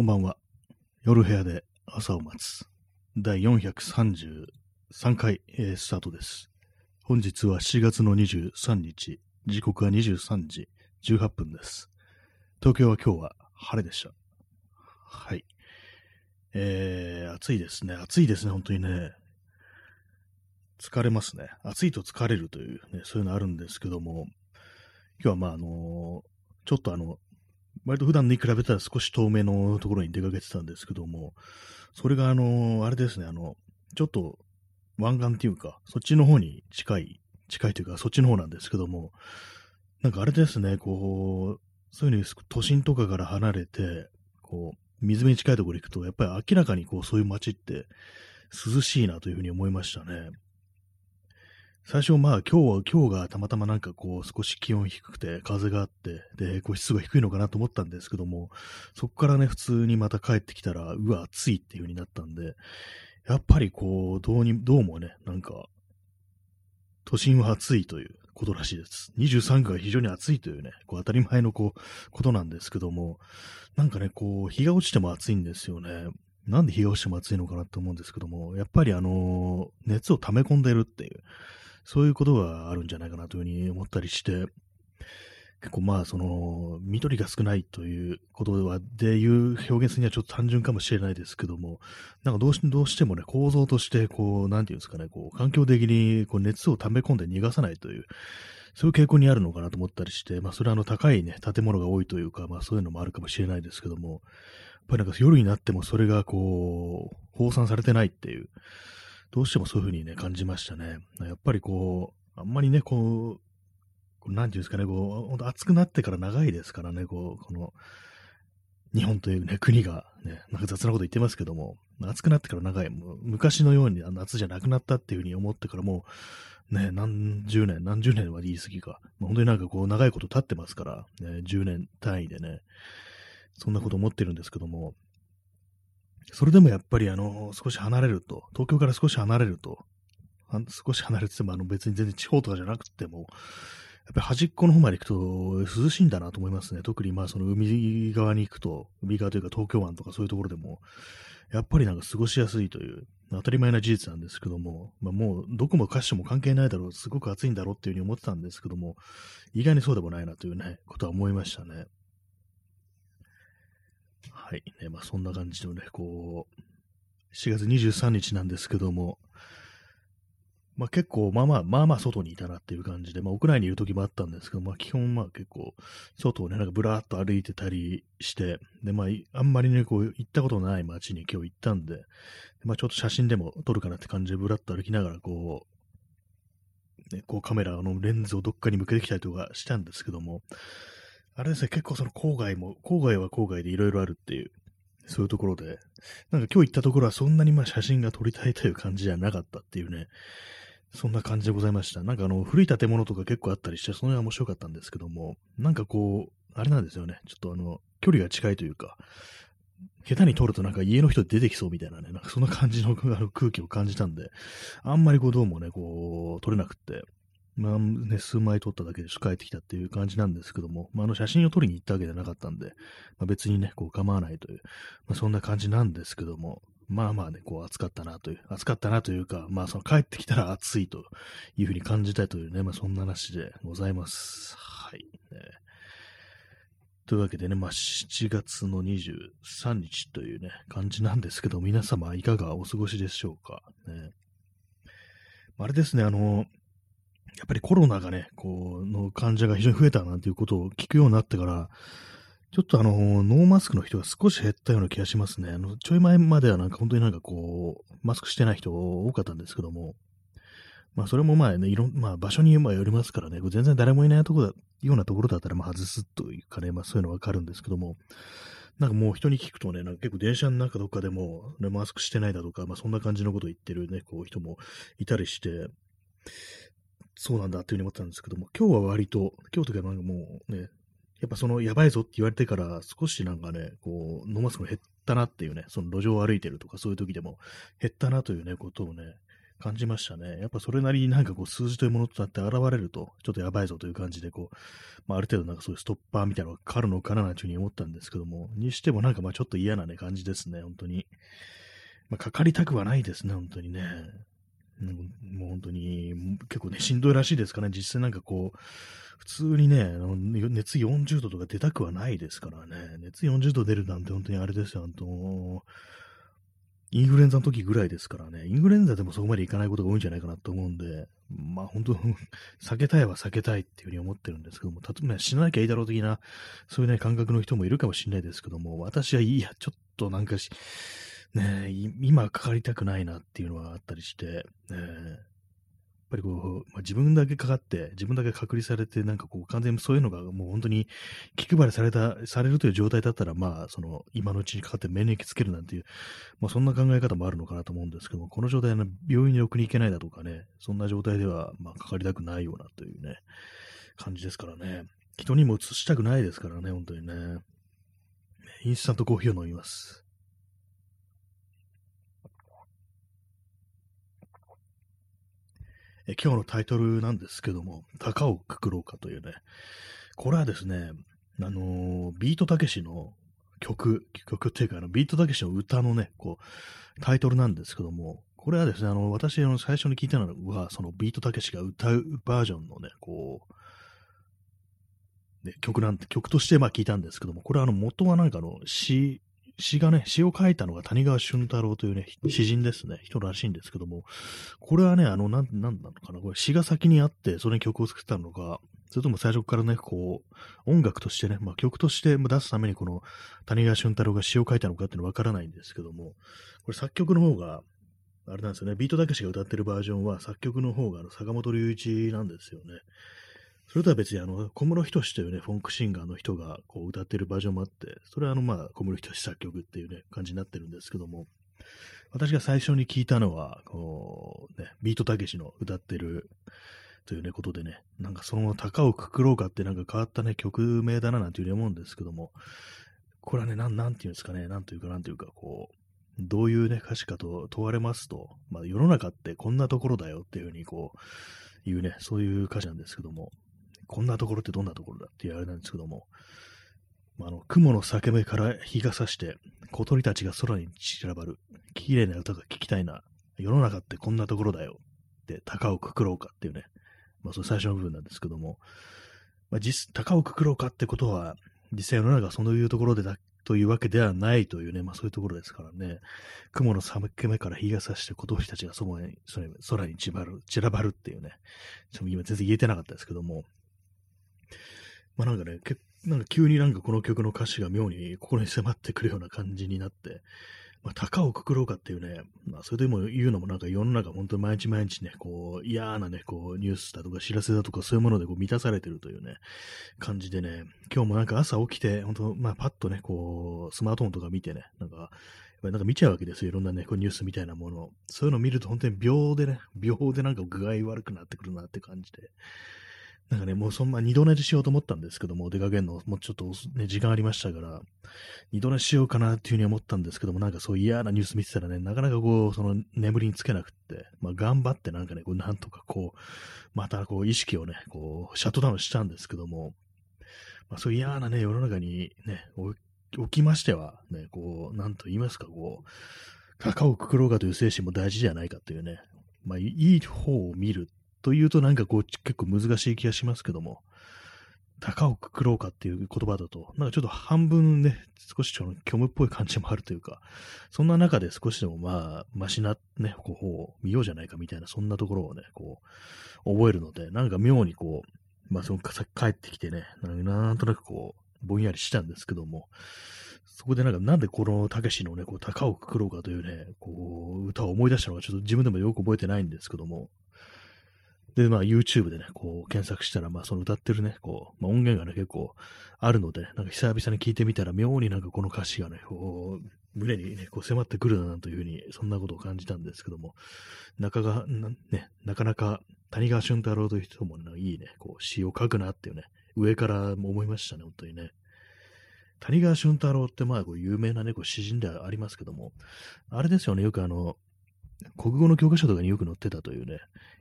こんばんは。夜部屋で朝を待つ。第433回、えースタートです。本日は7月の23日。時刻は23時18分です。東京は今日は晴れでした。はい。えー、暑いですね。暑いですね、本当にね。疲れますね。暑いと疲れるというね、そういうのあるんですけども、今日はまあ、あのちょっとあの、割と普段に比べたら少し遠めのところに出かけてたんですけども、それがあの、あれですね、あの、ちょっと湾岸っていうか、そっちの方に近い、近いというか、そっちの方なんですけども、なんかあれですね、こう、そういうふうに都心とかから離れて、こう、水辺に近いところに行くと、やっぱり明らかにこう、そういう街って涼しいなというふうに思いましたね。最初、まあ今日は、今日がたまたまなんかこう少し気温低くて風があって、で、こう湿度が低いのかなと思ったんですけども、そこからね、普通にまた帰ってきたら、うわ、暑いっていう風になったんで、やっぱりこう、どうに、どうもね、なんか、都心は暑いということらしいです。23区が非常に暑いというね、こう当たり前のこう、ことなんですけども、なんかね、こう、日が落ちても暑いんですよね。なんで日が落ちても暑いのかなと思うんですけども、やっぱりあの熱を溜め込んでるっていう、そういうことがあるんじゃないかなというふうに思ったりして、結構まあ、その、緑が少ないということは、でいう表現するにはちょっと単純かもしれないですけども、なんかどうしどうしてもね、構造として、こう、なんていうんですかね、こう、環境的にこう熱を溜め込んで逃がさないという、そういう傾向にあるのかなと思ったりして、まあ、それはあの、高いね、建物が多いというか、まあ、そういうのもあるかもしれないですけども、やっぱりなんか夜になってもそれがこう、放散されてないっていう、どうしてもそういうふうにね、感じましたね。やっぱりこう、あんまりね、こう、こうなんていうんですかね、こう、本当暑くなってから長いですからね、こう、この、日本というね、国がね、なんか雑なこと言ってますけども、暑くなってから長い、もう昔のように夏じゃなくなったっていうふうに思ってからもう、ね、何十年、何十年は言い過ぎか。まあ本当になんかこう、長いこと経ってますから、ね、10年単位でね、そんなこと思ってるんですけども、それでもやっぱりあの、少し離れると、東京から少し離れると、は少し離れててもあの別に全然地方とかじゃなくても、やっぱり端っこの方まで行くと涼しいんだなと思いますね。特にまあその海側に行くと、海側というか東京湾とかそういうところでも、やっぱりなんか過ごしやすいという、当たり前な事実なんですけども、まあもうどこもかしも関係ないだろう、すごく暑いんだろうっていうふうに思ってたんですけども、意外にそうでもないなというね、ことは思いましたね。はい。ね、まあそんな感じのね、こう、7月23日なんですけども、まあ結構、まあまあ、まあまあ外にいたなっていう感じで、まあ屋内にいる時もあったんですけど、まあ基本まあ結構、外をね、なんかブラーっと歩いてたりして、でまあ、あんまりね、こう、行ったことのない街に今日行ったんで、まあちょっと写真でも撮るかなって感じでブラッと歩きながら、こう、ね、こうカメラのレンズをどっかに向けてきたりとかしたんですけども、あれですね、結構その郊外も、郊外は郊外でいろいろあるっていう、そういうところで、なんか今日行ったところはそんなにまあ写真が撮りたいという感じじゃなかったっていうね、そんな感じでございました。なんかあの、古い建物とか結構あったりして、その辺は面白かったんですけども、なんかこう、あれなんですよね、ちょっとあの、距離が近いというか、下手に撮るとなんか家の人出てきそうみたいなね、なんかそんな感じのあの空気を感じたんで、あんまりこうどうもね、こう、撮れなくって、まあね、数枚撮っただけでし帰ってきたっていう感じなんですけども、まあ、あの写真を撮りに行ったわけじゃなかったんで、まあ、別にね、こう構わないという、まあ、そんな感じなんですけども、まあまあね、こう暑かったなという、暑かったなというか、まあその帰ってきたら暑いというふうに感じたいというね、まあそんな話でございます。はい。ね、というわけでね、まあ7月の23日というね、感じなんですけど、皆様いかがお過ごしでしょうか。ね、あれですね、あの、やっぱりコロナがね、こう、の患者が非常に増えたなんていうことを聞くようになってから、ちょっとあの、ノーマスクの人が少し減ったような気がしますね。あの、ちょい前まではなんか本当になんかこう、マスクしてない人多かったんですけども、まあそれもまあね、いろん、まあ場所にまあよりますからね、全然誰もいないとこだ、ようなところだったらまあ外すというかね、まあそういうのわかるんですけども、なんかもう人に聞くとね、なんか結構電車の中とかでも、ね、マスクしてないだとか、まあそんな感じのことを言ってるね、こう人もいたりして、そうなんだっていうふうに思ったんですけども、今日は割と、今日とかなんかもうね、やっぱそのやばいぞって言われてから少しなんかね、こう、ノーマスク減ったなっていうね、その路上を歩いてるとかそういう時でも減ったなというね、ことをね、感じましたね。やっぱそれなりになんかこう数字というものとなって現れると、ちょっとやばいぞという感じで、こう、まあ、ある程度なんかそういうストッパーみたいなのがかかるのかななんていうふうに思ったんですけども、にしてもなんかまあちょっと嫌なね、感じですね、本当に。まあ、かかりたくはないですね、本当にね。もう本当に、結構ね、しんどいらしいですからね、実際なんかこう、普通にね、熱40度とか出たくはないですからね、熱40度出るなんて本当にあれですよ、本当インフルエンザの時ぐらいですからね、インフルエンザでもそこまでいかないことが多いんじゃないかなと思うんで、まあ本当、避けたいは避けたいっていうふうに思ってるんですけども、例えば死ななきゃいいだろう的な、そういうね、感覚の人もいるかもしれないですけども、私はいや、ちょっとなんかし、ね今かかりたくないなっていうのはあったりして、ねやっぱりこう、まあ、自分だけかかって、自分だけ隔離されて、なんかこう、完全にそういうのがもう本当に気配りされた、されるという状態だったら、まあ、その、今のうちにかかって免疫つけるなんていう、まあ、そんな考え方もあるのかなと思うんですけども、この状態の病院に送り行けないだとかね、そんな状態では、まあ、かかりたくないようなというね、感じですからね。人にも移したくないですからね、本当にね。インスタントコーヒーを飲みます。え今日のタイトルなんですけども、高をくくろうかというね、これはですね、あのー、ビートたけしの曲、曲っていうか、あのビートたけしの歌のね、こう、タイトルなんですけども、これはですね、あの、私、あの、最初に聞いたのは、そのビートたけしが歌うバージョンのね、こう、ね、曲なんて、曲としてまあ聞いたんですけども、これはあの、元はなんかの詩詩がね、詩を書いたのが谷川俊太郎というね、詩人ですね、人らしいんですけども、これはね、あの、なん、なんなのかな、これ詩が先にあって、それに曲を作ったのか、それとも最初からね、こう、音楽としてね、まあ曲として出すためにこの谷川俊太郎が詩を書いたのかっていうのはわからないんですけども、これ作曲の方が、あれなんですよね、ビートたけしが歌ってるバージョンは作曲の方があの坂本龍一なんですよね。それとは別にあの、小室仁というね、フォンクシンガーの人がこう歌ってるバージョンもあって、それはあの、まあ、小室仁作曲っていうね、感じになってるんですけども、私が最初に聞いたのは、こう、ね、ビートたけしの歌ってるというね、ことでね、なんかその高をくくろうかってなんか変わったね、曲名だななんていうふうに思うんですけども、これはね、なん、なんていうんですかね、なんというかなんというか、こう、どういうね、歌詞かと問われますと、まあ世の中ってこんなところだよっていうふうにこう、いうね、そういう歌詞なんですけども、こんなところってどんなところだっていうあれなんですけども、まあ、あの雲の裂け目から日が差して、小鳥たちが空に散らばる、綺麗な歌が聞きたいな、世の中ってこんなところだよ、って高をくくろうかっていうね、まあ、その最初の部分なんですけども、まあ、実、高をくくろうかってことは、実際世の中そういうところでだというわけではないというね、まあそういうところですからね、雲の裂け目から日が差して小鳥たちがそこに、空に散らばる、散らばるっていうね、ちょっと今全然言えてなかったですけども、まあなんかね、なんか急になんかこの曲の歌詞が妙に心に迫ってくるような感じになって、まあ、高をくくろうかっていうね、まあ、それでも言うのもなんか世の中本当に毎日毎日ね、こう、嫌なね、こう、ニュースだとか知らせだとかそういうものでこう満たされてるというね、感じでね、今日もなんか朝起きて、本当まあ、パッとね、こう、スマートフォンとか見てね、なんか、なんか見ちゃうわけですよ。いろんなね、こうニュースみたいなものを。そういうのを見ると本当に秒でね、秒でなんか具合悪くなってくるなって感じで。なんかね、もうそんな二度寝しようと思ったんですけども、出かけるの、もうちょっとね、時間ありましたから、二度寝しようかなっていうふうに思ったんですけども、なんかそう嫌なニュース見てたらね、なかなかこう、その眠りにつけなくって、まあ頑張ってなんかね、こうなんとかこう、またこう意識をね、こう、シャットダウンしたんですけども、まあそう嫌なね、世の中にね、起きましては、ね、こう、なんと言いますか、こう、高をくくろうかという精神も大事じゃないかというね、まあいい方を見るというとなんかこう結構難しい気がしますけども、高をくくろうかっていう言葉だと、なんかちょっと半分ね、少しちょっと虚無っぽい感じもあるというか、そんな中で少しでもまあ、マシなね、こう、を見ようじゃないかみたいな、そんなところをね、こう、覚えるので、なんか妙にこう、まあその帰ってきてね、なんとなくこう、ぼんやりしたんですけども、そこでなんか、なんでこのたけしのね、こう、高をくくろうかというね、こう、歌を思い出したのか、ちょっと自分でもよく覚えてないんですけども、で、まあ YouTube でね、こう検索したら、まあその歌ってるね、こう、まあ、音源がね、結構あるので、なんか久々に聞いてみたら、妙になんかこの歌詞がね、こう、胸にね、こう迫ってくるなというふうに、そんなことを感じたんですけども、中が、ね、なかなか谷川俊太郎という人も、ね、いいね、こう詩を書くなっていうね、上からも思いましたね、本当にね。谷川俊太郎ってまあこう有名なね、こう詩人ではありますけども、あれですよね、よくあの、国語の教科書とかによく載ってたというね、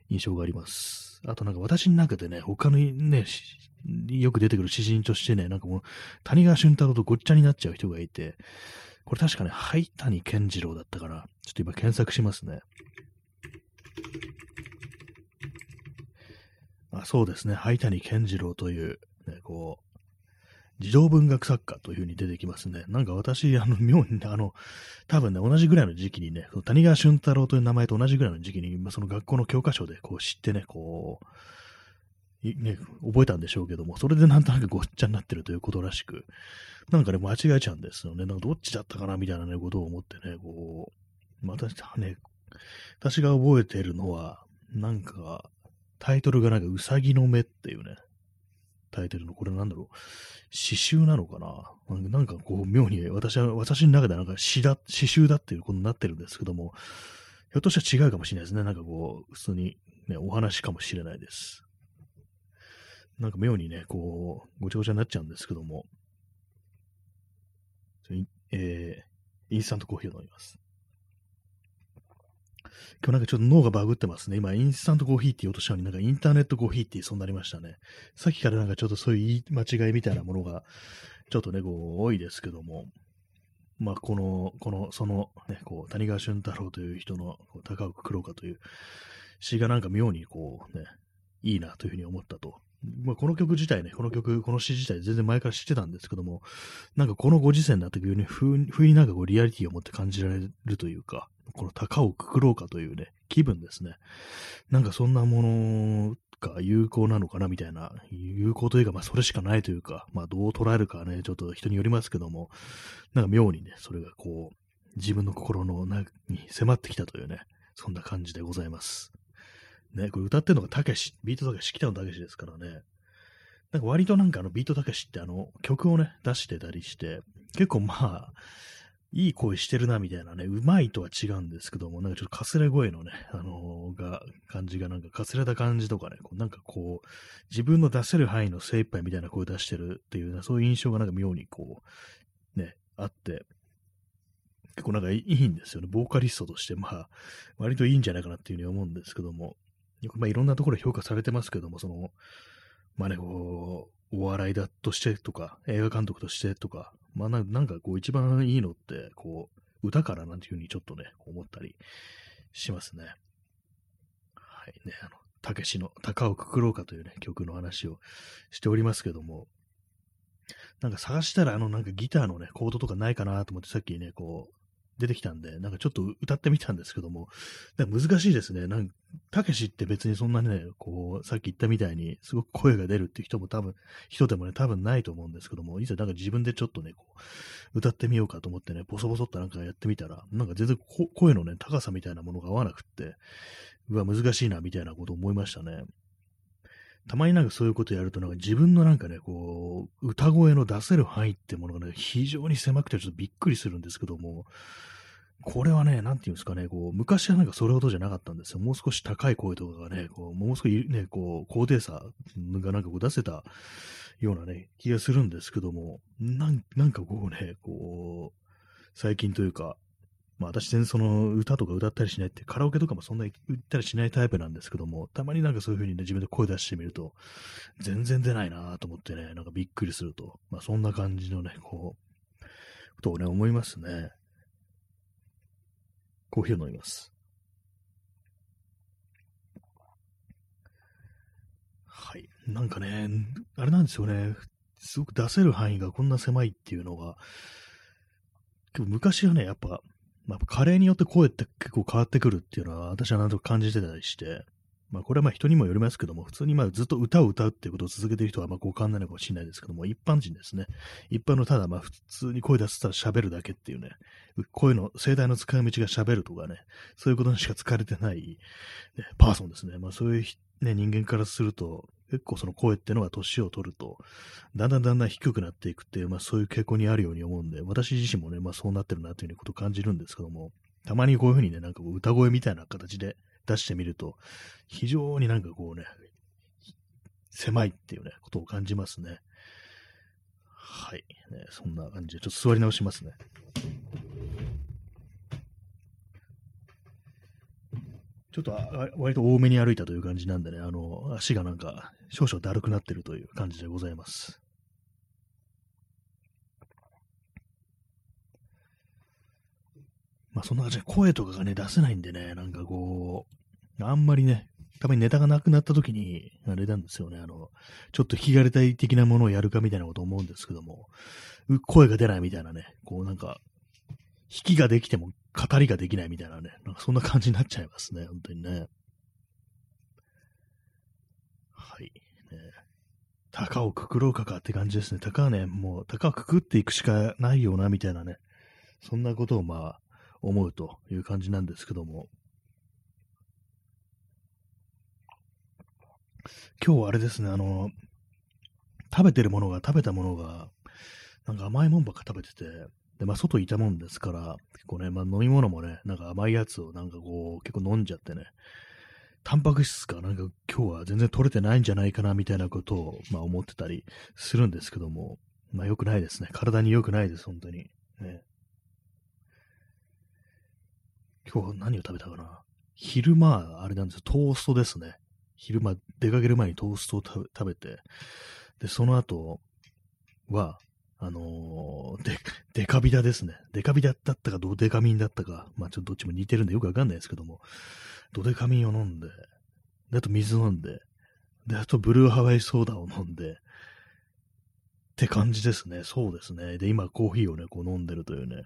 印象があります。あとなんか私の中でね、他のね、よく出てくる詩人としてね、なんかもう、谷川俊太郎とごっちゃになっちゃう人がいて、これ確かね、灰谷健次郎だったから、ちょっと今検索しますね。あそうですね、灰谷健次郎という、ね、こう、児童文学作家というふうに出てきますね。なんか私、あの、妙に、あの、多分ね、同じぐらいの時期にね、谷川俊太郎という名前と同じぐらいの時期に、まあその学校の教科書でこう知ってね、こう、ね、覚えたんでしょうけども、それでなんとなくごっちゃになってるということらしく、なんかね、間違えちゃうんですよね。なんかどっちだったかなみたいなね、ことを思ってね、こう、またね、私が覚えてるのは、なんか、タイトルがなんか、うさぎの目っていうね、タイトルの、これなんだろう、詩集なのかな？なんかこう、妙に、私は、私の中ではなんか詩だ、詩集だっていうことになってるんですけども、ひょっとしたら違うかもしれないですね。なんかこう、普通にね、お話かもしれないです。なんか妙にね、こう、ごちゃごちゃになっちゃうんですけども、えー、インスタントコーヒーを飲みます。今日なんかちょっと脳がバグってますね。今、インスタントコーヒーって言おうとしたのになんかインターネットコーヒーって言いそうになりましたね。さっきからなんかちょっとそういう言い間違いみたいなものが、ちょっとね、こう、多いですけども、まあ、この、この、その、ね、こう、谷川俊太郎という人の、こう高岡黒川という詩がなんか妙にこうね、いいなというふうに思ったと。まあ、この曲自体ね、この曲、この詩自体全然前から知ってたんですけども、なんかこのご時世になってくるように、不意になんかこうリアリティを持って感じられるというか、この高をくくろうかというね、気分ですね。なんかそんなものが有効なのかなみたいな、有効というか、まあそれしかないというか、まあどう捉えるかね、ちょっと人によりますけども、なんか妙にね、それがこう、自分の心の中に迫ってきたというね、そんな感じでございます。ね、これ歌ってるのがたけし、ビートたけし、北野たけしですからね。なんか割となんかあのビートたけしってあの曲をね、出してたりして、結構まあ、いい声してるなみたいなね、うまいとは違うんですけども、なんかちょっとかすれ声のね、あのー、が、感じがなんかかすれた感じとかね、こうなんかこう、自分の出せる範囲の精一杯みたいな声出してるっていう、ね、そういう印象がなんか妙にこう、ね、あって、結構なんかいいんですよね。ボーカリストとして、まあ、割といいんじゃないかなっていうふうに思うんですけども、まあいろんなところ評価されてますけども、その、まあね、こう、お笑いだとしてとか、映画監督としてとか、まあなんかこう一番いいのって、こう、歌からなんていうふうにちょっとね、思ったりしますね。はいね、あの、たけしの高をくくろうかというね、曲の話をしておりますけども、なんか探したらあのなんかギターのね、コードとかないかなと思ってさっきね、こう、出てきたんで、なんかちょっと歌ってみたんですけども、難しいですね。なんたけしって別にそんなね、こう、さっき言ったみたいに、すごく声が出るっていう人も多分、人でもね、多分ないと思うんですけども、いざなんか自分でちょっとね、こう、歌ってみようかと思ってね、ボソボソっとなんかやってみたら、なんか全然声のね、高さみたいなものが合わなくって、うわ、難しいな、みたいなこと思いましたね。たまになんかそういうことやると、なんか自分のなんかね、こう、歌声の出せる範囲ってものがね、非常に狭くてちょっとびっくりするんですけども、これはね、なんていうんですかね、こう、昔はなんかそれほどじゃなかったんですよ。もう少し高い声とかがね、こう、もう少しね、こう、高低差がなんかこう出せたようなね、気がするんですけども、なんなんかこうね、こう、最近というか、まあ私全然その歌とか歌ったりしないって、カラオケとかもそんなに歌ったりしないタイプなんですけども、たまになんかそういう風にね、自分で声出してみると、全然出ないなと思ってね、なんかびっくりすると、まあそんな感じのね、こう、ことをね、思いますね。コーヒーを飲みます。はい。なんかね、あれなんですよね。すごく出せる範囲がこんな狭いっていうのが、昔はね、やっぱ、まあ、加齢によって声って結構変わってくるっていうのは私はなんとか感じてたりして、まあこれはまあ人にもよりますけども、普通にまあずっと歌を歌うっていうことを続けてる人はまあご感なのかもしれないですけども、一般人ですね。一般のただまあ普通に声出せたら喋るだけっていうね、声の声帯の使い道が喋るとかね、そういうことにしか使われてない、ね、パーソンですね。まあそういう、ね、人間からすると、結構その声っていうのが年を取ると、だんだんだんだん低くなっていくっていう、まあそういう傾向にあるように思うんで、私自身もね、まあそうなってるなということを感じるんですけども、たまにこういうふうにね、なんか歌声みたいな形で出してみると、非常になんかこうね、狭いっていうね、ことを感じますね。はい。ね、そんな感じで、ちょっと座り直しますね。ちょっと割と多めに歩いたという感じなんでね、あの、足がなんか少々だるくなってるという感じでございます。まあそんな感じで声とかがね、出せないんでね、なんかこう、あんまりね、たまにネタがなくなった時に、あれなんですよね、あの、ちょっと弾き語り隊的なものをやるかみたいなこと思うんですけども、声が出ないみたいなね、こうなんか、弾きができても語りができないみたいなね、なんかそんな感じになっちゃいますね、本当にね。はい。ね、高をくくろうかかって感じですね。高はね、もう高をくくっていくしかないよな、みたいなね。そんなことをまあ、思うという感じなんですけども。今日はあれですね、あの、食べてるものが、食べたものが、なんか甘いもんばっか食べてて、で、まあ、外いたもんですから、結構ね、まあ、飲み物もね、なんか甘いやつをなんかこう、結構飲んじゃってね、タンパク質かなんか今日は全然取れてないんじゃないかなみたいなことを、まあ、思ってたりするんですけども、まあ、良くないですね。体に良くないです、本当に。ね、今日何を食べたかな？昼間、あれなんですよ、トーストですね。昼間、出かける前にトーストを食べて、で、その後は、あのー、で、デカビダですね。デカビダだったか、ドデカミンだったか、まあちょっとどっちも似てるんでよくわかんないですけども、ドデカミンを飲んで、で、あと水飲んで、で、あとブルーハワイソーダを飲んで、って感じですね。そうですね。で、今コーヒーをね、こう飲んでるというね、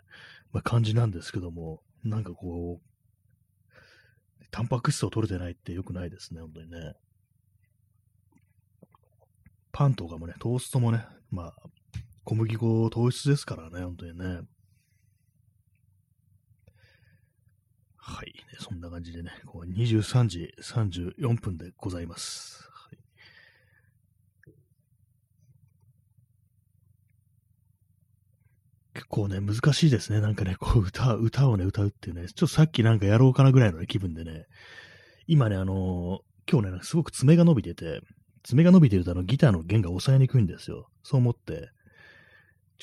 まあ感じなんですけども、なんかこう、タンパク質を取れてないって良くないですね、本当にね。パンとかもね、トーストもね、まあ、小麦粉糖質ですからね、本当にね。はい。そんな感じでね、こう23時34分でございます。はい、結構ね、難しいですね。なんかね、こう歌、歌をね、歌うっていうね、ちょっとさっきなんかやろうかなぐらいの、ね、気分でね、今ね、あのー、今日ね、すごく爪が伸びてて、爪が伸びてるとあのギターの弦が押さえにくいんですよ。そう思って、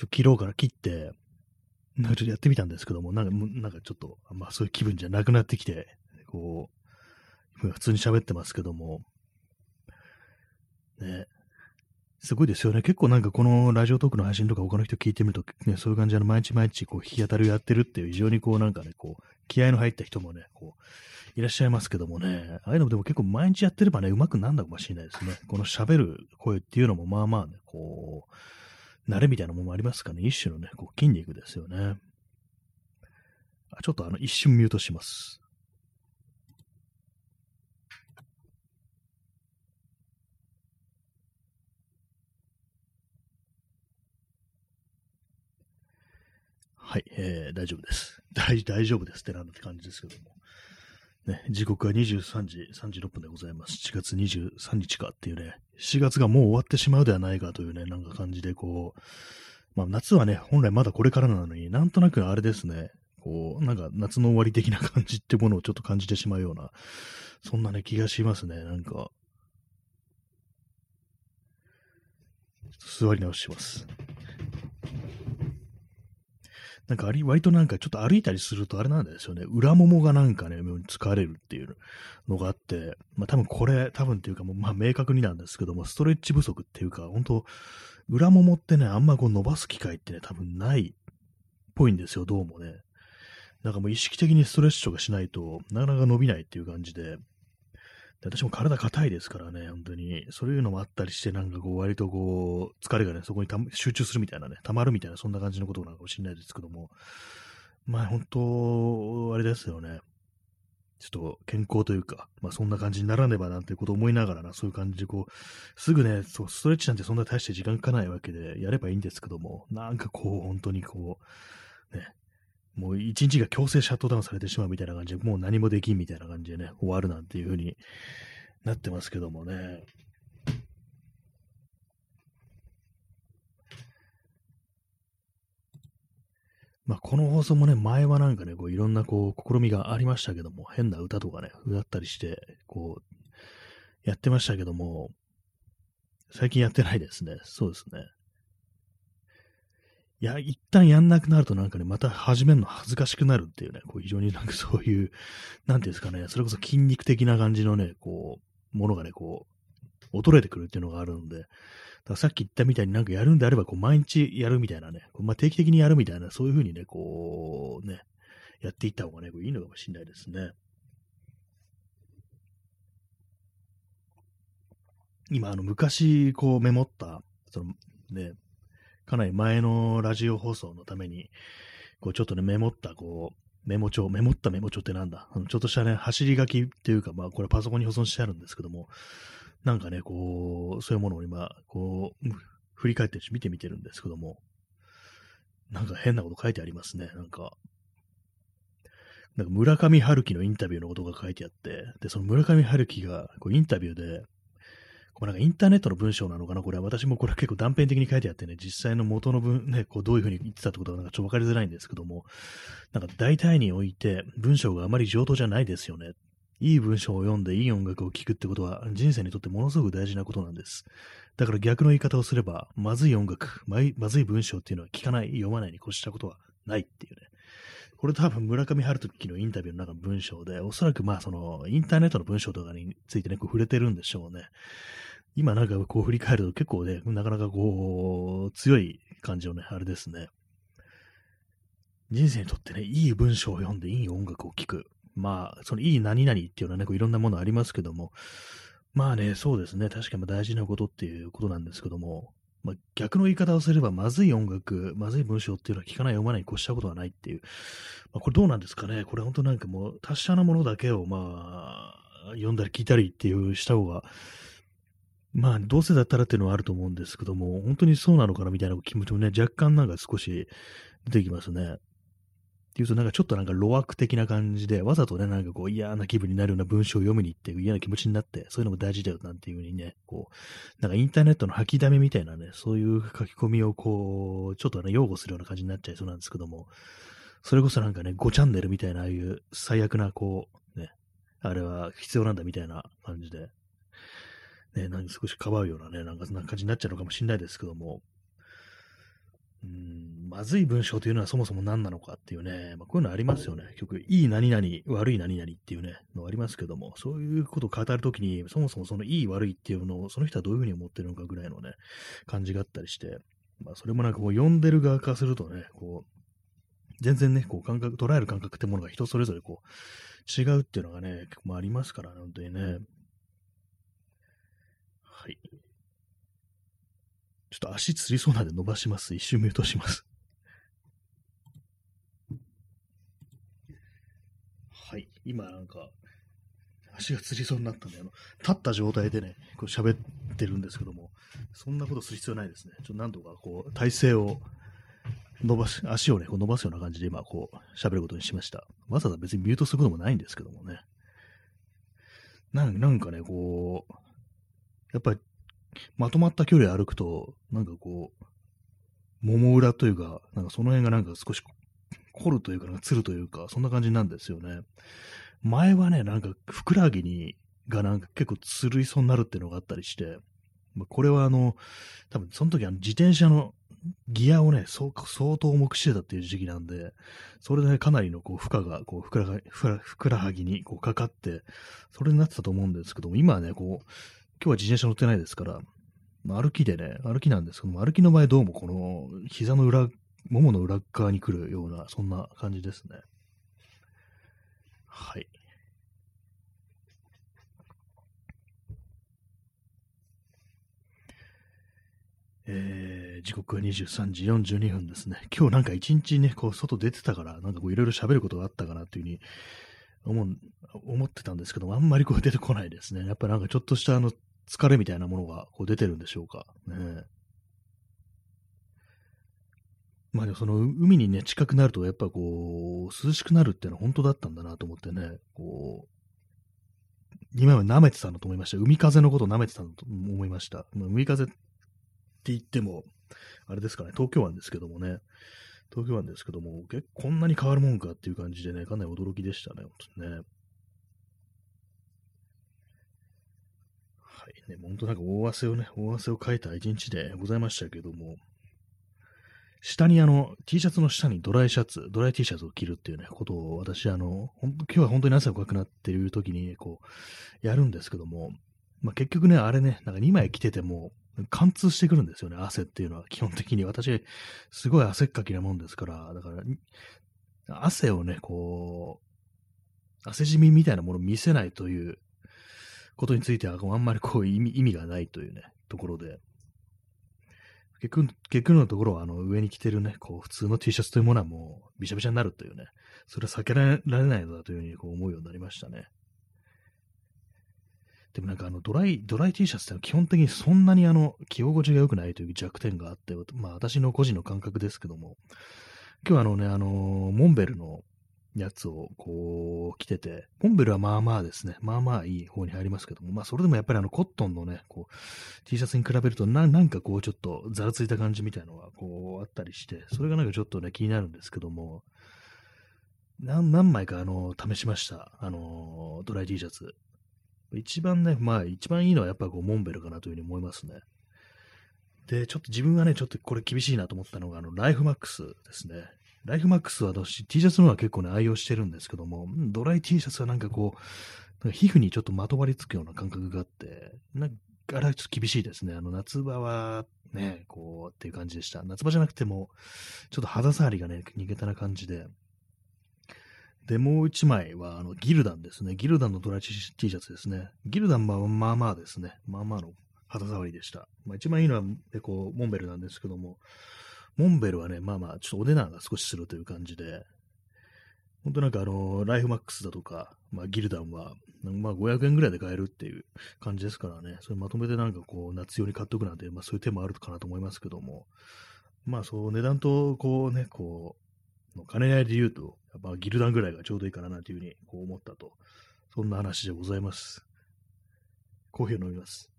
ちょ切ろうから切って、なんかちょっとやってみたんですけども、なんか、なんかちょっと、まあそういう気分じゃなくなってきて、こう、普通に喋ってますけども、ね、すごいですよね。結構なんかこのラジオトークの配信とか他の人聞いてみると、ね、そういう感じで毎日毎日こう弾き語りをやってるっていう非常にこうなんかね、こう、気合の入った人もね、こう、いらっしゃいますけどもね、ああいうのもでも結構毎日やってればね、上手くなんだかもしれないですね。この喋る声っていうのもまあまあね、こう、慣れみたいなものもありますかね。一種のね、こう筋肉ですよね。あちょっとあの、一瞬ミュートします。はい、えー、大丈夫です。大大丈夫ですってなんだって感じですけども。ね、時刻は23時36分でございます。7月23日かっていうね、7月がもう終わってしまうではないかというね、なんか感じでこう、まあ夏はね、本来まだこれからなのに、なんとなくあれですね、こう、なんか夏の終わり的な感じってものをちょっと感じてしまうような、そんなね、気がしますね、なんか。座り直します。なんかあり、割となんかちょっと歩いたりするとあれなんですよね。裏ももがなんかね、疲れるっていうのがあって、まあ多分これ、多分っていうかもう、まあ明確になんですけども、ストレッチ不足っていうか、本当裏ももってね、あんまこう伸ばす機会ってね、多分ないっぽいんですよ、どうもね。なんかもう意識的にストレッチとかしないとなかなか伸びないっていう感じで、私も体硬いですからね、本当に。そういうのもあったりして、なんかこう、割とこう、疲れがね、そこに集中するみたいなね、溜まるみたいな、そんな感じのことなのかもしれないですけども。まあ、本当、あれですよね。ちょっと健康というか、まあそんな感じにならねばなんていうことを思いながらな、そういう感じでこう、すぐね、そうストレッチなんてそんな大して時間かかないわけで、やればいいんですけども、なんかこう、本当にこう、ね、もう一日が強制シャットダウンされてしまうみたいな感じで、もう何もできんみたいな感じでね、終わるなんていう風になってますけどもね。まあ、この放送もね、前はなんかね、こういろんなこう、試みがありましたけども、変な歌とかね、歌ったりして、こう、やってましたけども、最近やってないですね。そうですね。いや、一旦やんなくなるとなんかね、また始めるの恥ずかしくなるっていうね、こう非常になんか そういう、なんていうんですかね、それこそ筋肉的な感じのね、こう、ものがね、こう、衰えてくるっていうのがあるんで、だからさっき言ったみたいになんかやるんであれば、こう、毎日やるみたいなね、まあ、定期的にやるみたいな、そういうふうにね、こう、ね、やっていった方がね、こういいのかもしれないですね。今、あの、昔、こう、メモった、その、ね、かなり前のラジオ放送のために、こうちょっとね、メモった、こう、メモ帳、メモったメモ帳ってなんだ？あのちょっとしたね、走り書きっていうか、まあこれパソコンに保存してあるんですけども、なんかね、こう、そういうものを今、こう、振り返って見てみてるんですけども、なんか変なこと書いてありますね、なんか。なんか村上春樹のインタビューのことが書いてあって、で、その村上春樹がこうインタビューで、これなんかインターネットの文章なのかなこれは私もこれは結構断片的に書いてあってね、実際の元の文、ね、こうどういうふうに言ってたってことはなんかちょっとわかりづらいんですけども、なんか大体において文章があまり上等じゃないですよね。いい文章を読んでいい音楽を聴くってことは人生にとってものすごく大事なことなんです。だから逆の言い方をすれば、まずい音楽、まずい文章っていうのは聞かない、読まないに越したことはないっていうね。これ多分村上春樹のインタビューの中の文章で、おそらくまあそのインターネットの文章とかについてね、こう触れてるんでしょうね。今なんかこう振り返ると結構ね、なかなかこう、強い感じのね、あれですね。人生にとってね、いい文章を読んでいい音楽を聴く。まあ、そのいい何々っていうのはね、こういろんなものありますけども、まあね、そうですね、確かに大事なことっていうことなんですけども、まあ、逆の言い方をすれば、まずい音楽、まずい文章っていうのは聞かない、読まないに越したことはないっていう。まあ、これどうなんですかねこれ本当なんかもう、達者なものだけを、まあ、読んだり聞いたりっていうした方が、まあ、どうせだったらっていうのはあると思うんですけども、本当にそうなのかなみたいな気持ちもね、若干なんか少し出てきますね。っていうと、なんかちょっとなんか路悪的な感じで、わざとね、なんかこう嫌な気分になるような文章を読みに行って嫌な気持ちになって、そういうのも大事だよなんていうふうにね、こう、なんかインターネットの吐きだめみたいなね、そういう書き込みをこう、ちょっとね、擁護するような感じになっちゃいそうなんですけども、それこそなんかね、5チャンネルみたいな、ああいう最悪な、こう、ね、あれは必要なんだみたいな感じで、ね、なんか少しかばうようなね、なんかそんな感じになっちゃうのかもしれないですけども、うん、まずい文章というのはそもそも何なのかっていうね、まあ、こういうのありますよね。結局、いい何々、悪い何々っていうね、のありますけども、そういうことを語るときに、そもそもそのいい悪いっていうのを、その人はどういうふうに思ってるのかぐらいのね、感じがあったりして、まあ、それもなんかこう、読んでる側からするとね、こう、全然ね、こう、感覚、捉える感覚ってものが人それぞれこう、違うっていうのがね、結構ありますから、ね、本当にね。はい。ちょっと足つりそうなんで伸ばします。一瞬ミュートします。はい。今なんか、足がつりそうになったんで、あの、立った状態でね、こう喋ってるんですけども、そんなことする必要ないですね。ちょっと何とかこう、体勢を伸ばし、足をね、こう伸ばすような感じで今、こう、喋ることにしました。わざわざ別にミュートすることもないんですけどもね。なんかね、こう、やっぱり、まとまった距離歩くと、なんかこう、もも裏というか、なんかその辺がなんか少し凝るというか、なんかつるというか、そんな感じなんですよね。前はね、なんかふくらはぎに、がなんか結構つるいそうになるっていうのがあったりして、まあ、これはあの、多分その時あの自転車のギアをね、相当重くしてたっていう時期なんで、それで、ね、かなりのこう負荷がこうふくらふくらはぎにこうかかって、それになってたと思うんですけども、今はね、こう、今日は自転車乗ってないですから、歩きでね、歩きなんですけども、歩きの場合どうもこの膝の裏、ももの裏側に来るような、そんな感じですね。はい。えー、時刻は23時42分ですね。今日なんか一日ね、こう外出てたから、なんかこういろいろ喋ることがあったかなっていうふうに思思ってたんですけども、あんまりこう出てこないですね。やっぱなんかちょっとしたあの疲れみたいなものがこう出てるんでしょうか？ね。まあでもその海にね、近くなるとやっぱこう、涼しくなるっていうのは本当だったんだなと思ってね、こう、今まで舐めてたのと思いました。海風のことを舐めてたのと思いました。ま、海風って言っても、あれですかね、東京湾ですけどもね、東京湾ですけども、結構こんなに変わるもんかっていう感じでね、かなり驚きでしたね、本当にね。はいね、本当なんか大汗をね、大汗をかいた一日でございましたけども、下にあの、T シャツの下にドライシャツ、ドライ T シャツを着るっていうね、ことを私、あの、今日は本当に汗がかくなっている時に、こう、やるんですけども、まあ、結局ね、あれね、なんか2枚着てても、貫通してくるんですよね、汗っていうのは。基本的に。私、すごい汗っかきなもんですから、だから、汗をね、こう、汗じみみたいなものを見せないということについては、あんまりこう意味意味がないというね、ところで。結局、結局のところは、あの、上に着てるね、こう、普通の T シャツというものはもう、びしゃびしゃになるというね、それは避けられないのだというふうにこう思うようになりましたね。でもなんかあのドライ、ドライ T シャツって基本的にそんなにあの、着心地が良くないという弱点があって、まあ私の個人の感覚ですけども、今日はあのね、あの、モンベルのやつをこう着てて、モンベルはまあまあですね、まあまあいい方に入りますけども、まあそれでもやっぱりあのコットンのね、こう T シャツに比べるとななんかこうちょっとざらついた感じみたいのがこうあったりして、それがなんかちょっとね気になるんですけども、何何枚かあの試しました。あのドライ T シャツ。一番ね、まあ一番いいのはやっぱこうモンベルかなというふうに思いますね。で、ちょっと自分がね、ちょっとこれ厳しいなと思ったのが、あの、ライフマックスですね。ライフマックスは私 T シャツの方は結構ね、愛用してるんですけども、ドライ T シャツはなんかこう、なんか皮膚にちょっとまとわりつくような感覚があって、なんかあれはちょっと厳しいですね。あの、夏場はね、こうっていう感じでした。夏場じゃなくても、ちょっと肌触りがね、苦手な感じで、で、もう一枚は、あの、ギルダンですね。ギルダンのドライ T シャツですね。ギルダンはまあまあですね。まあまあの肌触りでした。まあ一番いいのは、こう、モンベルなんですけども、モンベルはね、まあまあ、ちょっとお値段が少しするという感じで、本当なんかあの、ライフマックスだとか、まあギルダンは、まあ500円ぐらいで買えるっていう感じですからね、それまとめてなんかこう、夏用に買っとくなんて、まあそういう手もあるかなと思いますけども、まあそう、値段とこうね、こう、金合いで言うと、やっぱギルダンぐらいがちょうどいいかななんていうふうにこう思ったと。そんな話でございます。コーヒーを飲みます。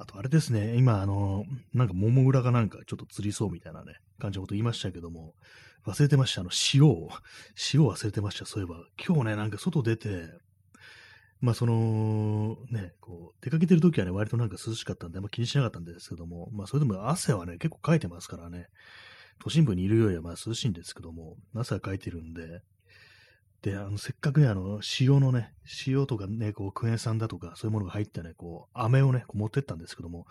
あとあれですね、今あの、なんか桃裏がなんかちょっと釣りそうみたいなね、感じのこと言いましたけども、忘れてました。あの、塩を、塩忘れてました。そういえば、今日ね、なんか外出て、まあその、ね、こう、出かけてる時はね、割となんか涼しかったんで、あんま気にしなかったんですけども、まあそれでも汗はね、結構かいてますからね、都心部にいるよりはまあ涼しいんですけども、汗はかいてるんで、で、あの、せっかくね、あの、塩のね、塩とかね、こう、クエン酸だとか、そういうものが入ったね、こう、飴をね、こう持ってったんですけども、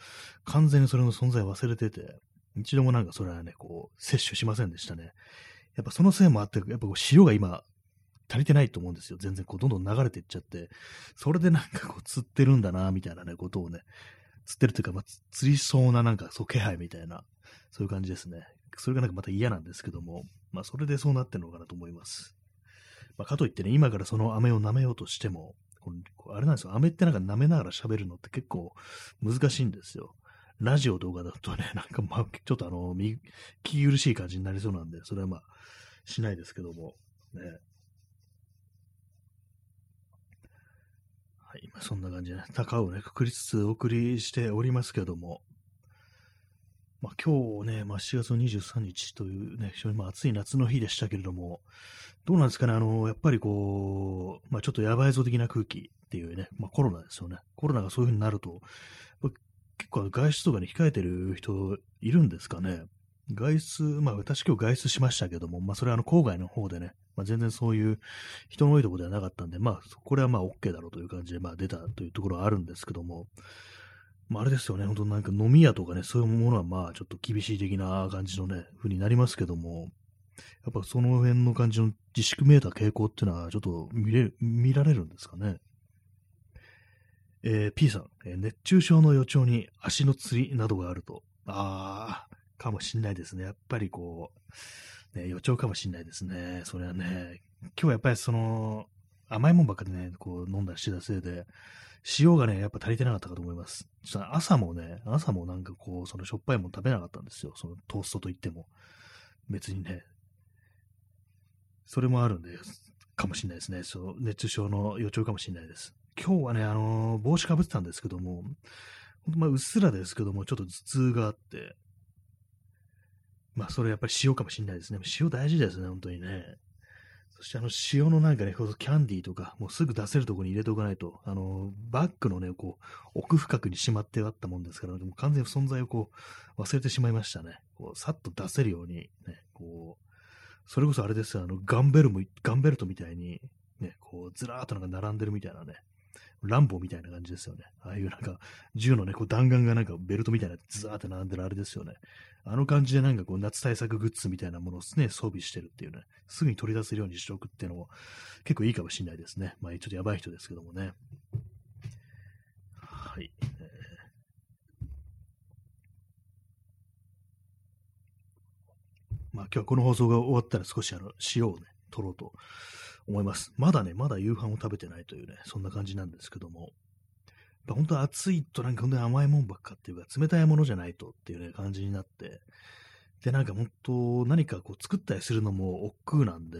完全にそれの存在忘れてて、一度もなんかそれはね、こう、摂取しませんでしたね。やっぱそのせいもあって、やっぱこう塩が今、足りてないと思うんですよ。全然こう、どんどん流れていっちゃって、それでなんかこう、釣ってるんだな、みたいなね、ことをね、釣ってるというか、まあ、釣りそうななんか、そう、気配みたいな、そういう感じですね。それがなんかまた嫌なんですけども、まあ、それでそうなってるのかなと思います。まあ、かといってね、今からその飴を舐めようとしても、あれなんですよ、飴ってなんか舐めながら喋るのって結構難しいんですよ。ラジオ動画だとね、なんかまあ、ちょっとあの、聞き苦しい感じになりそうなんで、それはまあ、しないですけども、ね。はい、まあ、そんな感じで、ね、高をね、くくりつつお送りしておりますけども、まあ、今日ね、まあ、7月23日というね、非常にまあ暑い夏の日でしたけれども、どうなんですかね、あの、やっぱりこう、まあ、ちょっとやばいぞ的な空気っていうね、まあ、コロナですよね。コロナがそういう風になると、結構外出とかに控えてる人いるんですかね。外出、まあ私今日外出しましたけども、まあそれはあの郊外の方でね、まあ、全然そういう人の多いところではなかったんで、まあこれはまあ OK だろうという感じでまあ出たというところはあるんですけども、まああれですよね、本当なんか飲み屋とかね、そういうものはまあちょっと厳しい的な感じのね、風になりますけども、やっぱその辺の感じの自粛めいた傾向っていうのはちょっと見れ見られるんですかね？えー、P さん、えー、熱中症の予兆に足のつりなどがあると。ああ、かもしんないですね。やっぱりこう、ね、予兆かもしんないですね。それはね、今日はやっぱりその、甘いもんばっかりね、こう飲んだりしてたせいで、塩がね、やっぱ足りてなかったかと思います。朝もね、朝もなんかこう、そのしょっぱいもん食べなかったんですよ。そのトーストといっても。別にね。それもあるんで、かもしれないですね。そう、熱中症の予兆かもしれないです。今日はね、あのー、帽子かぶってたんですけども、ほんまあ、うっすらですけども、ちょっと頭痛があって、まあ、それやっぱり塩かもしれないですね。塩大事ですね、本当にね。そしてあの塩のなんかね、キャンディーとか、もうすぐ出せるところに入れておかないと、あの、バッグのね、こう、奥深くにしまってあったもんですから、でも完全に存在をこう、忘れてしまいましたね。こう、さっと出せるように、ね、こう、それこそあれですよ、あの、ガンベルも、ガンベルトみたいに、ね、こう、ずらーっとなんか並んでるみたいなね、ランボーみたいな感じですよね。ああいうなんか、銃のね、こう弾丸がなんかベルトみたいな、ずーって並んでるあれですよね。あの感じでなんかこう夏対策グッズみたいなものをね、装備してるっていうね、すぐに取り出せるようにしておくっていうのも結構いいかもしれないですね。まあちょっとやばい人ですけどもね。はい。まあ今日はこの放送が終わったら少しあの塩をね、取ろうと思います。まだね、まだ夕飯を食べてないというね、そんな感じなんですけども、ぱ本当暑いとなんか本当に甘いもんばっかっていうか、冷たいものじゃないとっていうね、感じになって、で、なんか本当、何かこう作ったりするのも億劫なんで、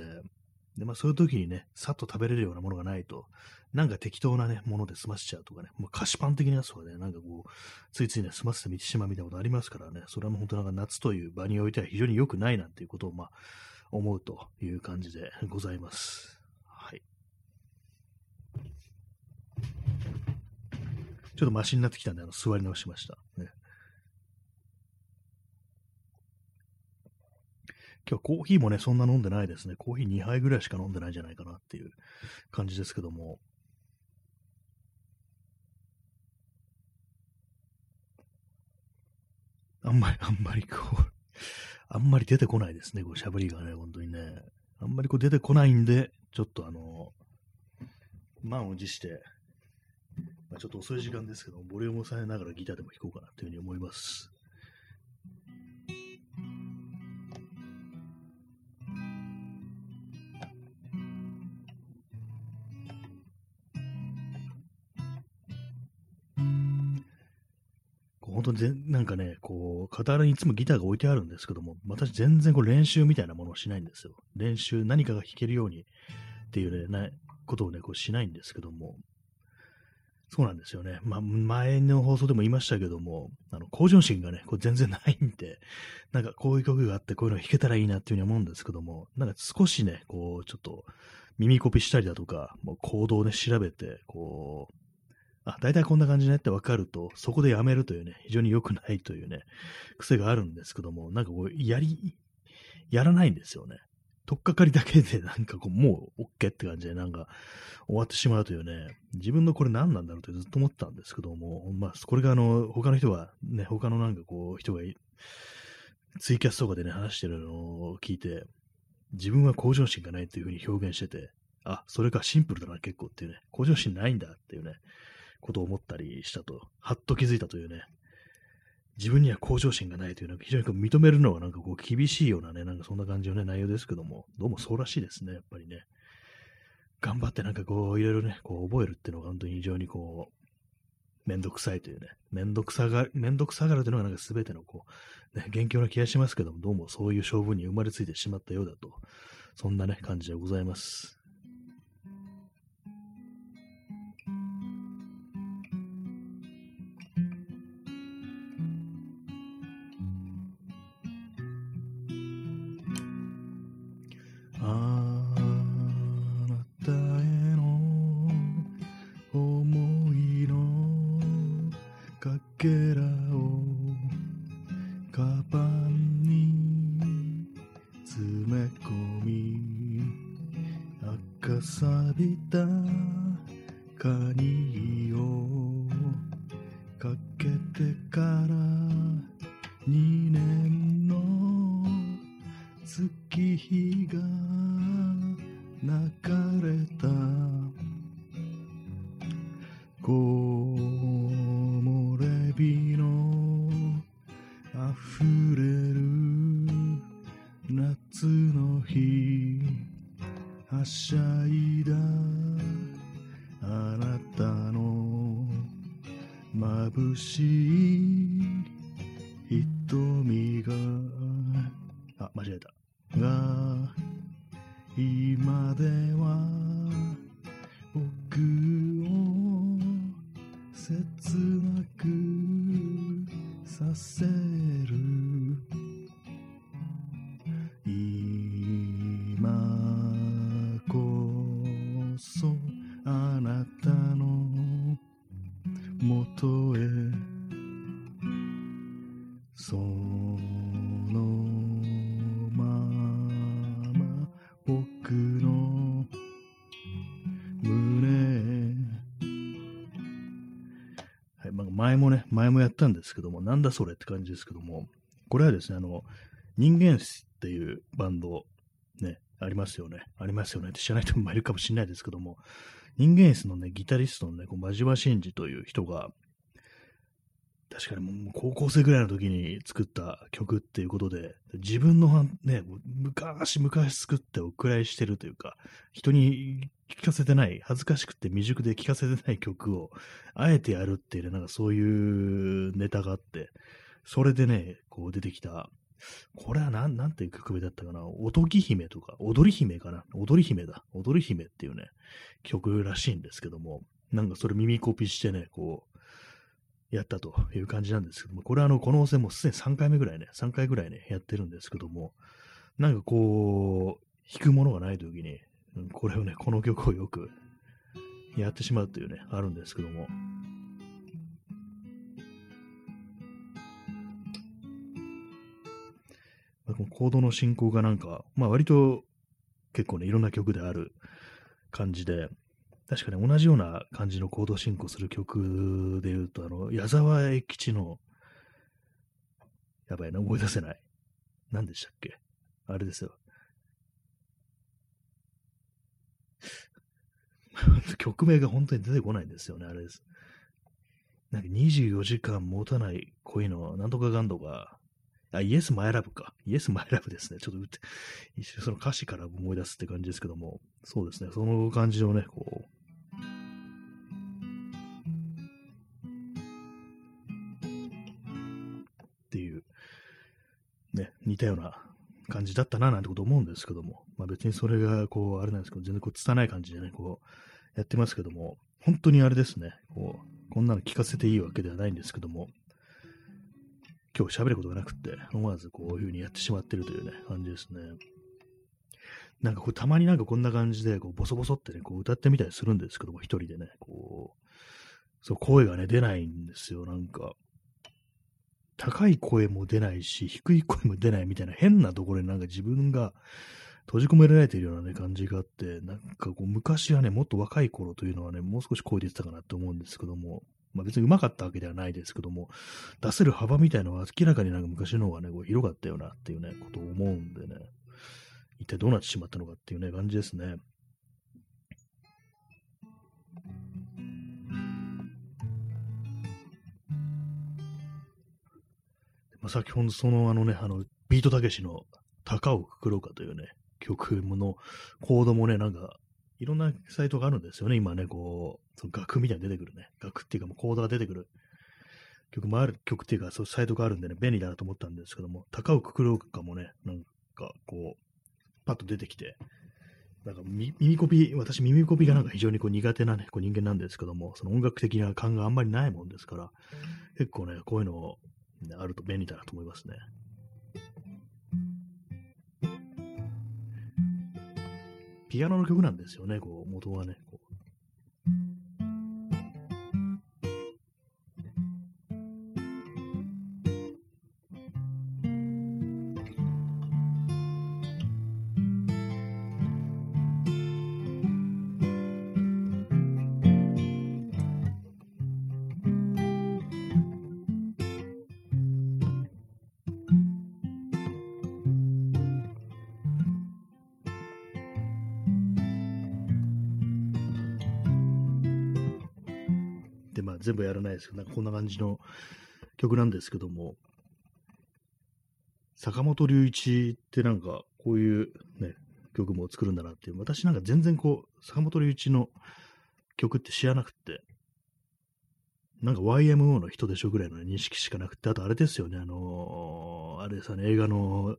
で、まあそういう時にね、さっと食べれるようなものがないと、なんか適当なね、もので済ませちゃうとかね、もう菓子パン的なやつとかね、なんかこう、ついついね、済ませてみてしまうみたいなことありますからね、それはもう本当なんか夏という場においては非常に良くないなんていうことを、まあ、思うという感じでございます。はいちょっとマシになってきたんで、あの座り直しました。ね、今日はコーヒーもね、そんな飲んでないですね。コーヒー2杯ぐらいしか飲んでないんじゃないかなっていう感じですけども。あんまり、あんまりこう、あんまり出てこないですね、こう、しゃぶりがね、本当にね。あんまりこう出てこないんで、ちょっとあの、満を持して、まあ、ちょっと遅い時間ですけど、ボリュームを抑えながらギターでも弾こうかなというふうに思います。当になんかね、こう、傍らにいつもギターが置いてあるんですけども、私全然こう練習みたいなものをしないんですよ。練習、何かが弾けるようにっていうね、ことをね、こうしないんですけども、そうなんですよね。まあ、前の放送でも言いましたけども、あの、向上心がね、こう全然ないんで、なんかこういう曲があってこういうの弾けたらいいなっていうふうに思うんですけども、なんか少しね、こう、ちょっと耳コピしたりだとか、もう行動をね、調べて、こう、あ、大体こんな感じねって分かると、そこでやめるというね、非常に良くないというね、癖があるんですけども、なんかこう、やり、やらないんですよね。とっかかりだけで なんかこう、もう OK って感じでなんか終わってしまうというね、自分のこれ何なんだろうってずっと思ったんですけども、まあ、これがあの、他の人はね、他のなんかこう、人がツイキャスとかでね、話してるのを聞いて、自分は向上心がないっていうふうに表現してて、あ、それかシンプルだな結構っていうね、向上心ないんだっていうね、ことを思ったりしたと、はっと気づいたというね、自分には向上心がないというのは非常にこう認めるのはなんかこう厳しいようなね、なんかそんな感じのね、内容ですけども、どうもそうらしいですね、やっぱりね。頑張ってなんかこう、いろいろね、こう覚えるっていうのが本当に非常にこう、めんどくさいというね、めんどくさが、めんどくさがるというのがなんか全てのこう、ね、元凶な気がしますけども、どうもそういう勝負に生まれついてしまったようだと、そんなね、感じでございます。はい、まあ前もね、前もやったんですけども、なんだそれって感じですけども、これはですね、あの、人間っていうバンド、ね、ありますよね。ありますよねって知らない人もいるかもしれないですけども、人間室のね、ギタリストのね、こう真島真治という人が、確かにもう高校生ぐらいの時に作った曲っていうことで、自分のね、昔昔作ってお蔵入りしてるというか、人に聞かせてない、恥ずかしくて未熟で聞かせてない曲を、あえてやるっていうね、なんかそういうネタがあって、それでね、こう出てきた、これはなん、なんていう曲名だったかな、おとぎ姫とか、踊り姫かな、踊り姫だ、踊り姫っていうね、曲らしいんですけども、なんかそれ耳コピしてね、こう、やったという感じなんですけども、これはあの、この温泉もすでに3回目ぐらいね、3回ぐらいね、やってるんですけども、なんかこう、弾くものがないときに、これをね、この曲をよくやってしまうというね、あるんですけども、まあこのコードの進行がなんか、まあ割と結構ね、いろんな曲である感じで、確かに同じような感じのコード進行する曲で言うと、あの、矢沢永吉の、やばいな、思い出せない。何でしたっけ？あれですよ。曲名が本当に出てこないんですよね、あれです。なんか24時間持たない恋のなんとかガンドが、あ、イエスマイラブか。イエスマイラブですね。ちょっと一瞬その歌詞から思い出すって感じですけども、そうですね。その感じのね、こう、ね、似たような感じだったななんてこと思うんですけども、まあ別にそれがこう、あれなんですけど、全然こう、拙い感じでね、こう、やってますけども、本当にあれですね、こう、こんなの聞かせていいわけではないんですけども、今日喋ることがなくって、思わずこういう風にやってしまってるというね、感じですね。なんかこう、たまになんかこんな感じで、こう、ボソボソってね、こう、歌ってみたりするんですけども、一人でね、こう、そう、声がね、出ないんですよ、なんか。高い声も出ないし、低い声も出ないみたいな変なところになんか自分が閉じ込められているようなね、感じがあって、なんかこう昔はね、もっと若い頃というのはね、もう少し声出てたかなって思うんですけども、まあ別に上手かったわけではないですけども、出せる幅みたいなのは明らかになんか昔の方がね、こう広かったよなっていうね、ことを思うんでね、一体どうなってしまったのかっていうね、感じですね。先ほどそのあのね、あの、ビートたけしの高をくくろうかというね、曲のコードもね、なんか、いろんなサイトがあるんですよね、今ね、こう、その楽みたいに出てくるね、楽っていうかもうコードが出てくる。曲もある、曲っていうか、そうサイトがあるんでね、便利だなと思ったんですけども、高をくくろうかもね、なんかこう、パッと出てきて、なんか耳コピ、私耳コピがなんか非常にこう苦手なね、こう人間なんですけども、その音楽的な感があんまりないもんですから、結構ね、こういうのをあると便利だなと思いますね。ピアノの曲なんですよね、こう、元はね。全部やらないですけど、なんかこんな感じの曲なんですけども、坂本龍一ってなんかこういうね、曲も作るんだなっていう、私なんか全然こう、坂本龍一の曲って知らなくて、なんか YMO の人でしょぐらいの認識しかなくて、あとあれですよね、あのー、あれですね、映画の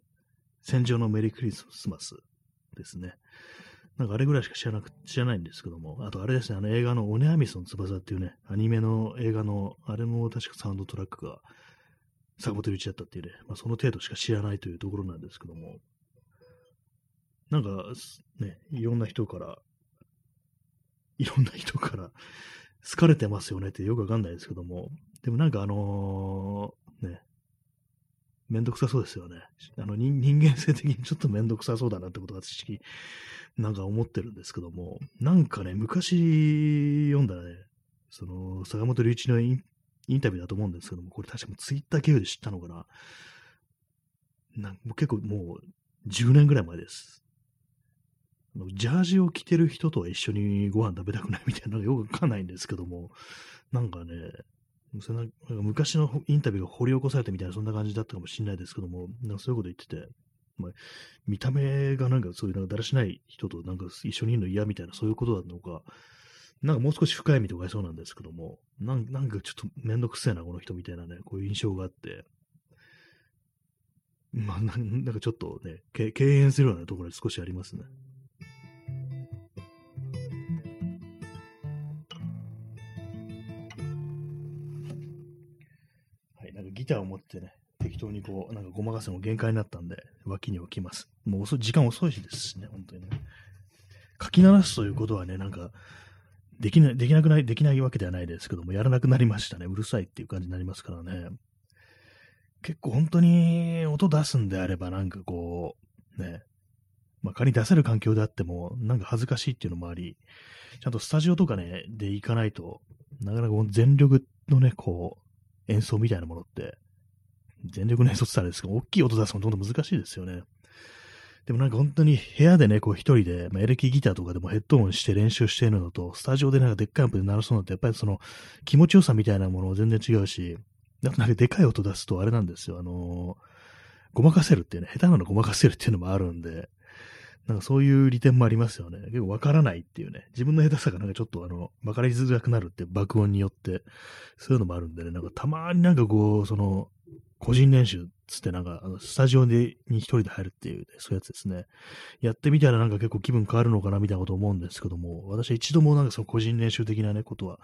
戦場のメリークリスマスですね。なんかあれぐらいしか知らなく、知らないんですけども、あとあれですね、あの映画のオネアミスの翼っていうね、アニメの映画の、あれも確かサウンドトラックが坂本龍一だったっていうね、まあ、その程度しか知らないというところなんですけども、なんかね、いろんな人から、いろんな人から 好かれてますよねってよくわかんないですけども、でもなんかあのー、ね、めんどくさそうですよね。あの人間性的にちょっとめんどくさそうだなってことが知なんか思ってるんですけども、なんかね、昔読んだね、その、坂本龍一のインインタビューだと思うんですけども、これ確かツイッター経由で知ったのかな。なんもう結構もう10年ぐらい前です。ジャージを着てる人とは一緒にご飯食べたくないみたいなのがよくわかんないんですけども、なんかね、そなんか昔のインタビューが掘り起こされてみたいな、そんな感じだったかもしれないですけども、なんかそういうこと言ってて、まあ、見た目がなんかそういうなんかだらしない人となんか一緒にいるの嫌みたいな、そういうことだったのか、なんかもう少し深い意味とかいそうなんですけども、なんかちょっとめんどくせえな、この人みたいなね、こういう印象があって、まあ、なんかちょっとね、敬遠するようなところで少しありますね。ターを持ってね、適当にこう、なんかごまかすの限界になったんで、脇に置きます。もう遅時間遅いしですしね、本当にね。書き鳴らすということはね、なんか、できなできなくない、できないわけではないですけども、やらなくなりましたね。うるさいっていう感じになりますからね。結構本当に音出すんであれば、なんかこう、ね、まあ、仮に出せる環境であっても、なんか恥ずかしいっていうのもあり、ちゃんとスタジオとかね、で行かないと、なかなか全力のね、こう、演奏みたいなものって、全力の演奏ってたらですけど、大きい音出すのどんどん難しいですよね。でもなんか本当に部屋でね、こう一人で、まあ、エレキギターとかでもヘッドホンして練習してるのと、スタジオでなんかでっかいアンプで鳴らすのって、やっぱりその気持ちよさみたいなもの全然違うし、なんかでかい音出すとあれなんですよ。あのー、ごまかせるっていうね、下手なのごまかせるっていうのもあるんで、なんかそういう利点もありますよね。結構わからないっていうね。自分の下手さがなんかちょっとあの、わかりづらくなるって爆音によって、そういうのもあるんでね、なんかたまになんかこう、その、個人練習つってなんか、あのスタジオに一人で入るっていう、ね、そういうやつですね。やってみたらなんか結構気分変わるのかなみたいなこと思うんですけども、私一度もなんかその個人練習的なね、ことは、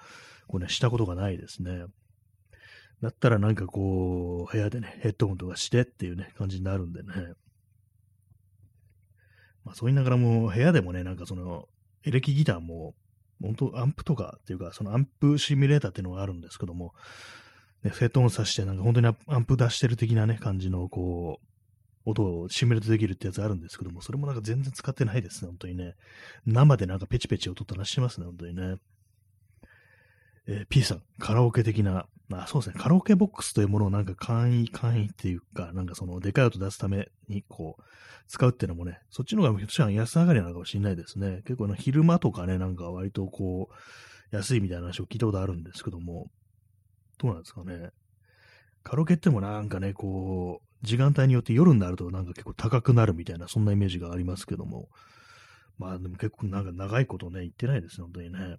こうね、したことがないですね。だったらなんかこう、部屋でね、ヘッドホンとかしてっていうね、感じになるんでね。まあそう言いながらも、部屋でもね、なんかその、エレキギターも、本当アンプとかっていうか、そのアンプシミュレーターっていうのがあるんですけども、ね、ヘッドホンさして、なんか本当にアンプ出してる的なね、感じの、こう、音をシミュレートできるってやつあるんですけども、それもなんか全然使ってないですね、本当にね。生でなんかペチペチ音鳴らしてますね、本当にね。えー、P さん、カラオケ的な、まあそうですね、カラオケボックスというものをなんか簡易、簡易っていうか、なんかそのでかい音出すためにこう、使うっていうのもね、そっちの方がひょっとしたら安上がりなのかもしれないですね。結構昼間とかね、なんか割とこう、安いみたいな話を聞いたことあるんですけども、どうなんですかね。カラオケってもなんかね、こう、時間帯によって夜になるとなんか結構高くなるみたいな、そんなイメージがありますけども、まあでも結構なんか長いことね、言ってないですね、本当にね。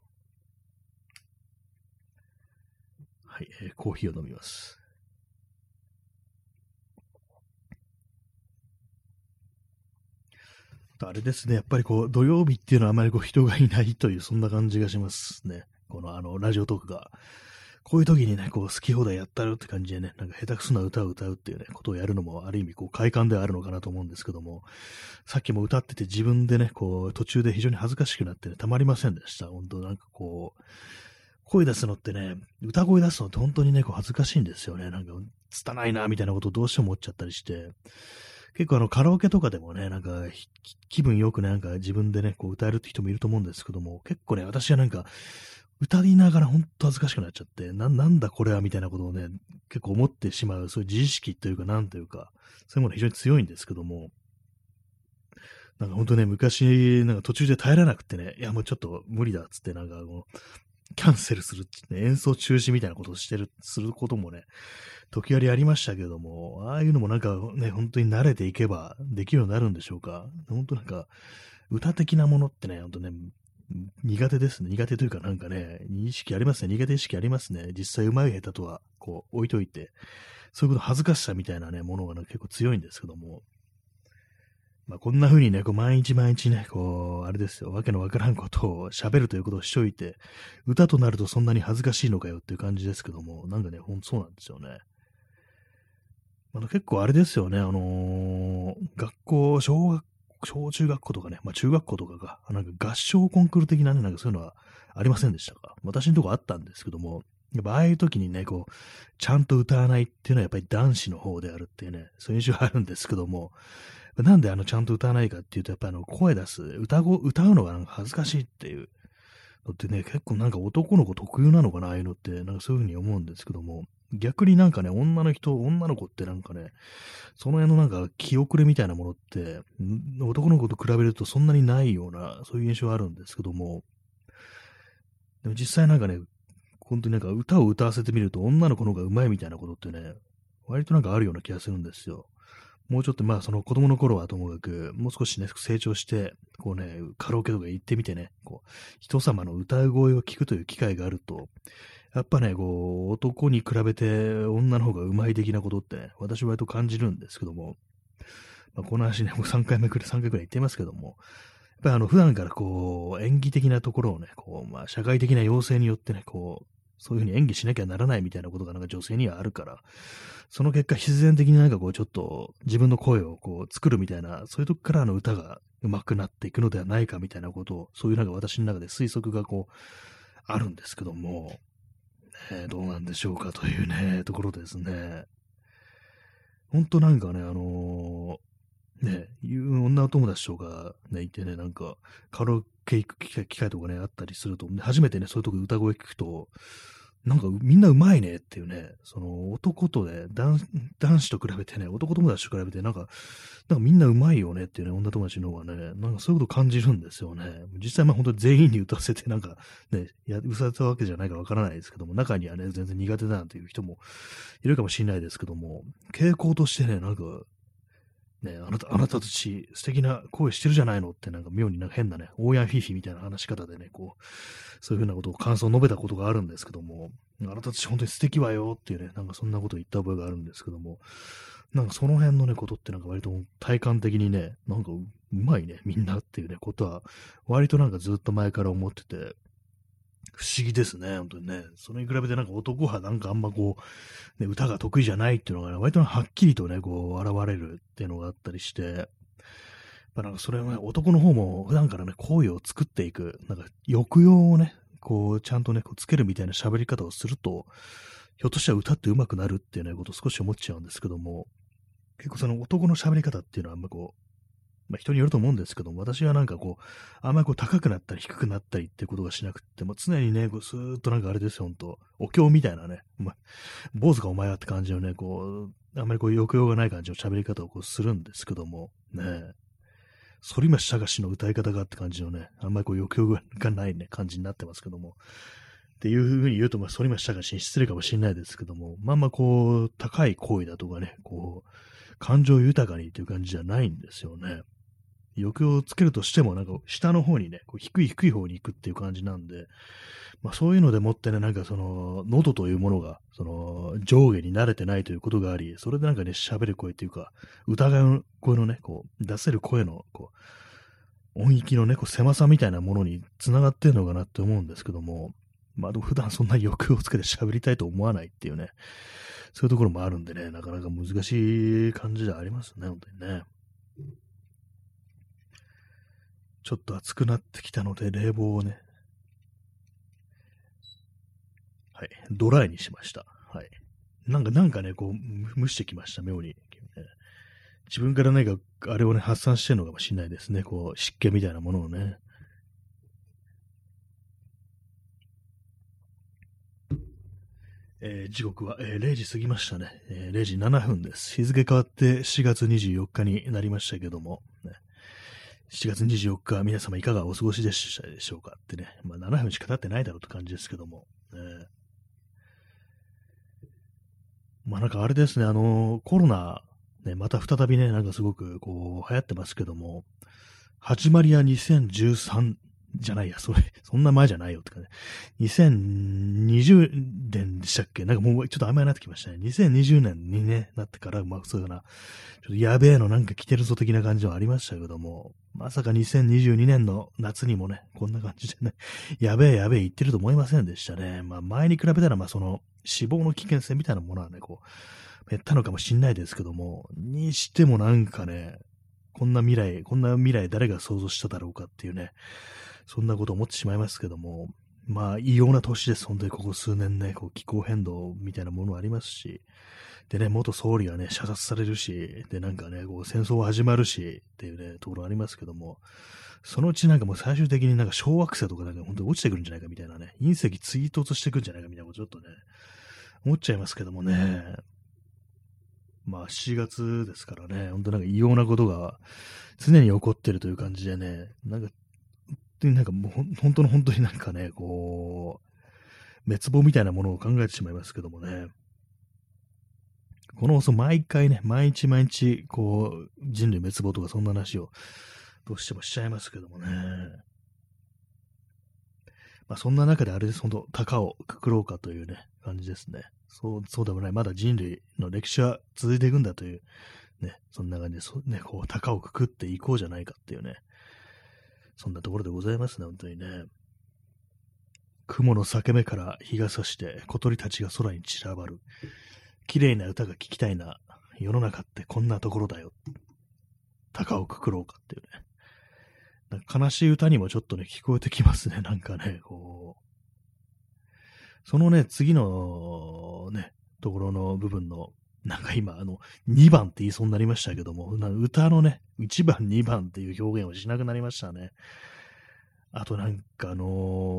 はい、えー、コーヒーを飲みます。あれですね、やっぱりこう、土曜日っていうのはあまりこう人がいないという、そんな感じがしますね。このあの、ラジオトークが。こういう時にね、こう、好き放題やったるって感じでね、なんか下手くそな歌を歌うっていうね、ことをやるのも、ある意味、こう、快感ではあるのかなと思うんですけども、さっきも歌ってて自分でね、こう、途中で非常に恥ずかしくなってね、たまりませんでした。本当なんかこう、声出すのってね、歌声出すのって本当にね、こう恥ずかしいんですよね。なんか、拙いな、みたいなことをどうしても思っちゃったりして。結構あの、カラオケとかでもね、なんか、気分よくね、なんか自分でね、こう歌えるって人もいると思うんですけども、結構ね、私はなんか、歌いながらほんと恥ずかしくなっちゃって、な、なんだこれはみたいなことをね、結構思ってしまう、そういう自意識というか、なんというか、そういうもの非常に強いんですけども、なんかほんとね、昔、なんか途中で耐えられなくてね、いやもうちょっと無理だっつって、なんかもう、キャンセルするってね、演奏中止みたいなことをしてる、することもね、時折ありましたけども、ああいうのもなんかね、本当に慣れていけばできるようになるんでしょうか。本当なんか、歌的なものってね、本当ね、苦手ですね。苦手というかなんかね、意識ありますね。苦手意識ありますね。実際上手い下手とは、こう、置いといて、そういうこと恥ずかしさみたいなね、ものが、ね、結構強いんですけども、まあ、こんな風にね、こう毎日毎日ね、こう、あれですよ、わけのわからんことを喋るということをしといて、歌となるとそんなに恥ずかしいのかよっていう感じですけども、なんかね、ほんとそうなんですよね。あの結構あれですよね、あのー、学校、小学、小中学校とかね、まあ中学校とかが、なんか合唱コンクール的なね、なんかそういうのはありませんでしたか？私のとこあったんですけども、やっぱああいう時にね、こう、ちゃんと歌わないっていうのはやっぱり男子の方であるっていうね、そういう印象があるんですけども、なんであのちゃんと歌わないかっていうと、やっぱあの声出す、歌語、歌うのがなんか恥ずかしいっていう、だってね、結構なんか男の子特有なのかな、ああいうのって、なんかそういうふうに思うんですけども、逆になんかね、女の人、女の子ってなんかね、その辺のなんか気遅れみたいなものって、男の子と比べるとそんなにないような、そういう印象があるんですけども、でも実際なんかね、本当になんか歌を歌わせてみると女の子の方が上手いみたいなことってね、割となんかあるような気がするんですよ。もうちょっとまあその子供の頃はともかく、もう少しね、成長して、こうね、カラオケとか行ってみてね、こう、人様の歌声を聞くという機会があると、やっぱね、こう、男に比べて女の方が上手い的なことって、ね、私は割と感じるんですけども、まあ、この話ね、もう3回目くらい、3回くらい言ってますけども、やっぱりあの、普段からこう、演技的なところをね、こう、まあ、社会的な要請によってね、こう、そういうふうに演技しなきゃならないみたいなことがなんか女性にはあるから、その結果必然的になんかこうちょっと自分の声をこう作るみたいな、そういうとこからの歌が上手くなっていくのではないかみたいなことを、そういうなんか私の中で推測がこう、あるんですけども、ね、どうなんでしょうかというね、ところですね。ほんとなんかね、あのー、ね、いう女友達とかね、いてね、なんか、カラオケ行く機会機会とかね、あったりすると、初めてね、そういうとこ歌声聞くと、なんかみんなうまいねっていうね、その男とね、男子と比べてね、男友達と比べてなんか、なんかみんなうまいよねっていうね、女友達の方がね、なんかそういうこと感じるんですよね。実際まあ本当に全員に歌わせてなんかね、や、歌わせたわけじゃないかわからないですけども、中にはね、全然苦手だなんていう人もいるかもしれないですけども、傾向としてね、なんか、ね、あなた、あなたたち素敵な声してるじゃないのってなんか妙になんか変なね、オーヤンフィフィみたいな話し方でね、こう、そういうふうなことを感想を述べたことがあるんですけども、あなたたち本当に素敵わよっていうね、なんかそんなことを言った覚えがあるんですけども、なんかその辺のね、ことってなんか割と体感的にね、なんかうまいね、みんなっていうね、ことは、割となんかずっと前から思ってて、不思議ですね、本当にね。それに比べてなんか男派なんかあんまこう、ね、歌が得意じゃないっていうのがね、割とはっきりとね、こう、現れるっていうのがあったりして、ぱなんかそれはね、男の方も普段からね、声を作っていく、なんか抑揚をね、こう、ちゃんとね、こうつけるみたいな喋り方をすると、ひょっとしたら歌って上手くなるっていうね、ことを少し思っちゃうんですけども、結構その男の喋り方っていうのはあんまこう、まあ、人によると思うんですけども、私はなんかこう、あんまりこう高くなったり低くなったりってことがしなくて、も常にね、こうスーッとなんかあれですよ、ほんと、お経みたいなね、まあ、坊主かお前はって感じのね、こう、あんまりこう抑揚がない感じの喋り方をこうするんですけども、ね、反町隆史の歌い方がって感じのね、あんまりこう余興がないね、感じになってますけども。っていうふうに言うと、まあ、反町隆史に失礼かもしれないですけども、まあまあこう、高い声だとかね、こう、感情豊かにという感じじゃないんですよね。抑揚をつけるとしても、なんか下の方にね、こう低い低い方に行くっていう感じなんで、まあそういうのでもってね、なんかその、喉というものが、その、上下に慣れてないということがあり、それでなんかね、喋る声っていうか、疑う声のね、こう、出せる声の、こう、音域のね、こう狭さみたいなものに繋がってるのかなって思うんですけども、まあ普段そんな欲をつけて喋りたいと思わないっていうね、そういうところもあるんでね、なかなか難しい感じではありますね、本当にね。ちょっと暑くなってきたので、冷房をね、はい。ドライにしました。はい。なんか、なんかね、こう、蒸してきました、妙に。自分から何か、あれをね、発散してるのかもしれないですね。こう、湿気みたいなものをね。えー、時刻は、えー、0時過ぎましたね、えー、0時7分です。日付変わって4月24日になりましたけども、7月24日、皆様いかがお過ごしでしたでしょうかってね、まあ7分しか経ってないだろうって感じですけども、ね、まあなんかあれですね、あの、コロナ、ね、また再びね、なんかすごくこう流行ってますけども、始まりは2013じゃないや、それ、そんな前じゃないよってかね。2020年でしたっけ？なんかもうちょっと曖昧になってきましたね。2020年にね、なってから、まあそういうな、ちょっとやべえのなんか来てるぞ的な感じはありましたけども、まさか2022年の夏にもね、こんな感じでね、やべえやべえ言ってると思いませんでしたね。まあ前に比べたら、まあその死亡の危険性みたいなものはね、こう、減ったのかもしんないですけども、にしてもなんかね、こんな未来、こんな未来誰が想像しただろうかっていうね、そんなこと思ってしまいますけども、まあ、異様な年です。本当にここ数年ね、こう気候変動みたいなものありますし、でね、元総理がね、射殺されるし、で、なんかね、こう戦争始まるし、っていうね、ところありますけども、そのうちなんかもう最終的になんか小惑星とかなんか本当に落ちてくるんじゃないかみたいなね、隕石追突してくんじゃないかみたいなことちょっとね、思っちゃいますけどもね、まあ7月ですからね、本当なんか異様なことが常に起こってるという感じでね、なんか、なんかもう本当の本当になんかね、こう、滅亡みたいなものを考えてしまいますけどもね、この放送毎回ね、毎日毎日、こう、人類滅亡とかそんな話をどうしてもしちゃいますけどもね。まあそんな中であれです、本当高をくくろうかというね、感じですね。そう、そうでもない。まだ人類の歴史は続いていくんだという、ね、そんな感じで、そね、こう、高をくくっていこうじゃないかっていうね、そんなところでございますね、本当にね。雲の裂け目から日が差して小鳥たちが空に散らばる。綺麗な歌が聴きたいな。世の中ってこんなところだよ。高をくくろうかっていうね。なんか悲しい歌にもちょっとね、聞こえてきますね。なんかね、こう。そのね、次のね、ところの部分の、なんか今、あの、2番って言いそうになりましたけども、歌のね、1番、2番っていう表現をしなくなりましたね。あとなんかあの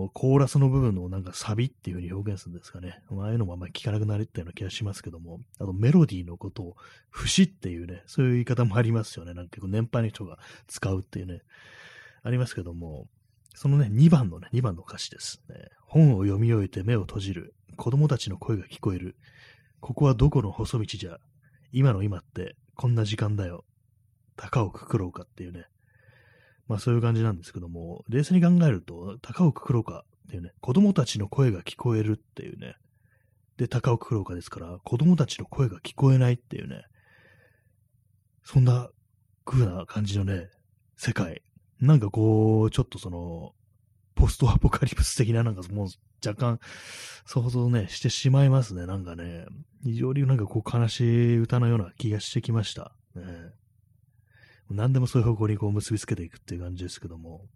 ー、コーラスの部分のなんかサビっていう風に表現するんですかね。ああいうのもあんまり聞かなくなりったような気がしますけども、あとメロディーのことを節っていうね、そういう言い方もありますよね。なんか結構年配の人が使うっていうね、ありますけども、そのね、2番のね、2番の歌詞ですね。本を読み終えて目を閉じる。子供たちの声が聞こえる。ここはどこの細道じゃ？今の今ってこんな時間だよ。高をくくろうかっていうね、まあそういう感じなんですけども、冷静に考えると、高岡黒川っていうね、子供たちの声が聞こえるっていうね、で、高岡黒川ですから、子供たちの声が聞こえないっていうね、そんな風な感じのね、世界。なんかこう、ちょっとその、ポストアポカリプス的ななんかもう若干想像ね、してしまいますね。なんかね、非常になんかこう悲しい歌のような気がしてきました。ね、何でもそういう方向にこう結びつけていくっていう感じですけども。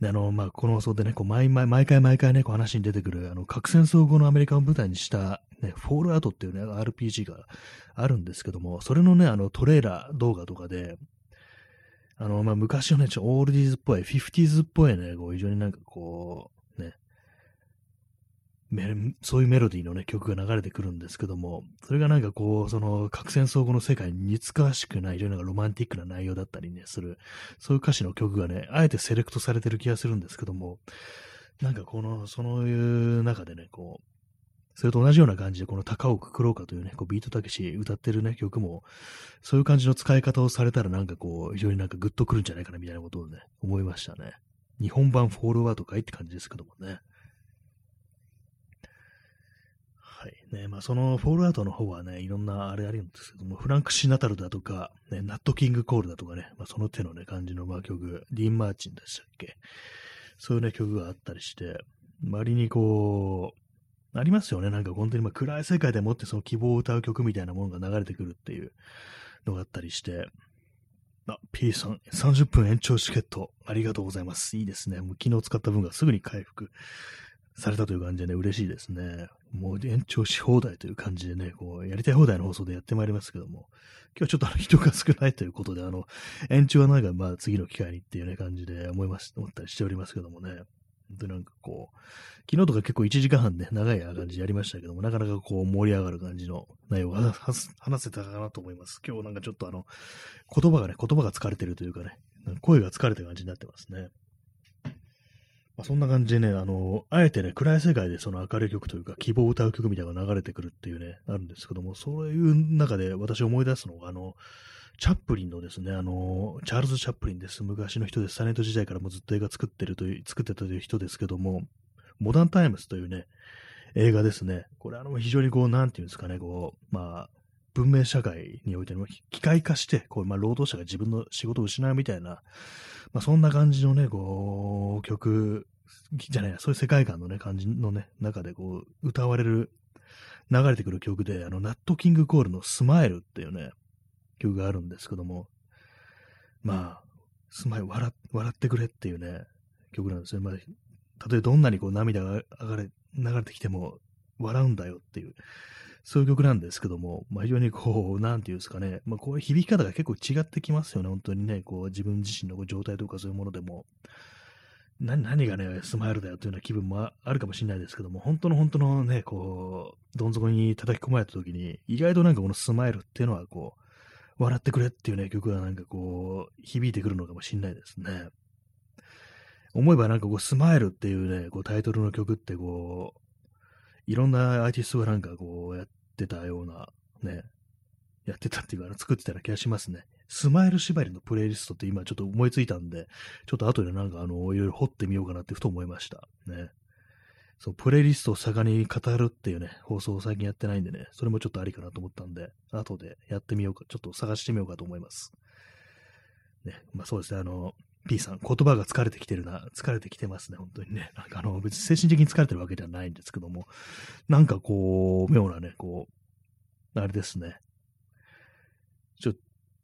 で、あの、まあ、この放送でね、こう毎毎毎回毎回ね、こう話に出てくる、あの、核戦争後のアメリカを舞台にした、ね、フォールアウトっていうね、RPG があるんですけども、それのね、あの、トレーラー動画とかで、あの、まあ、昔のね、ちょオールディーズっぽい、フィフティーズっぽいね、こう、非常になんかこう、ね、そういうメロディーのね、曲が流れてくるんですけども、それがなんかこう、その核戦争後の世界に似つかわしくない、非常になんかロマンティックな内容だったりね、する、そういう歌詞の曲がね、あえてセレクトされてる気がするんですけども、なんかこの、そういう中でね、こう、それと同じような感じで、この高岡黒川というね、こうビートたけし歌ってるね、曲も、そういう感じの使い方をされたらなんかこう、非常になんかグッとくるんじゃないかなみたいなことをね、思いましたね。日本版フォールアウトかいって感じですけどもね。はい。ね、まあ、そのフォールアウトの方はね、いろんなあれあるんですけども、フランク・シナトラだとか、ね、ナット・キング・コールだとかね、まあ、その手のね、感じのまあ曲、ディーン・マーチンでしたっけそういうね、曲があったりして、割にこう、ありますよね。なんか本当にま暗い世界でもってその希望を歌う曲みたいなものが流れてくるっていうのがあったりして、あ、P さん、30分延長チケット、ありがとうございます。いいですね。もう昨日使った分がすぐに回復されたという感じでね、嬉しいですね。もう延長し放題という感じでね、こう、やりたい放題の放送でやってまいりますけども、今日はちょっとあの人が少ないということで、あの、延長はなんかまあ次の機会にっていうね、感じで思います、思ったりしておりますけどもね。本当になんかこう、昨日とか結構1時間半ね、長い感じやりましたけども、なかなかこう盛り上がる感じの内容が話せたかなと思います。今日なんかちょっとあの、言葉がね、言葉が疲れてるというかね、か声が疲れてる感じになってますね。まあ、そんな感じでね、あの、あえてね、暗い世界でその明るい曲というか、希望を歌う曲みたいなのが流れてくるっていうね、あるんですけども、そういう中で私思い出すのが、あの、チャップリンのですね、あの、チャールズ・チャップリンです。昔の人です。サネット時代からもずっと映画作ってるという、作ってたという人ですけども、モダンタイムスというね、映画ですね。これあの、非常にこう、なんていうんですかね、こう、まあ、文明社会においての機械化して、こう、まあ、労働者が自分の仕事を失うみたいな、まあ、そんな感じのね、こう、曲じゃないそういう世界観のね、感じのね、中でこう、歌われる、流れてくる曲で、あの、ナットキングコールのスマイルっていうね、曲があるんですけども、まあ、スマイル、笑笑ってくれっていうね、曲なんですね。まあ、たとえどんなにこう涙が流れ流れてきても笑うんだよっていう、そういう曲なんですけども、まあ、非常にこう、なんていうんですかね、まあ、こういう響き方が結構違ってきますよね、本当にね、こう、自分自身の状態とかそういうものでも。何何がね、スマイルだよというような気分もあるかもしれないですけども、本当の本当のね、こう、どん底に叩き込まれた時に、意外となんかこのスマイルっていうのはこう、笑ってくれっていうね、曲がなんかこう、響いてくるのかもしれないですね。思えばなんかこう、スマイルっていうね、こうタイトルの曲ってこう、いろんなアーティストがなんかこうやってたような、ね、やってたっていうか、作ってたような気がしますね。スマイル縛りのプレイリストって今ちょっと思いついたんで、ちょっと後でなんかあの、いろいろ掘ってみようかなってふと思いました。ね。そう、プレイリストを盛んに語るっていうね、放送を最近やってないんでね、それもちょっとありかなと思ったんで、後でやってみようか、ちょっと探してみようかと思います。ね、まあそうですね、あの、P さん、言葉が疲れてきてるな、疲れてきてますね、本当にね。なんかあの、別に精神的に疲れてるわけではないんですけども、なんかこう、妙なね、こう、あれですね。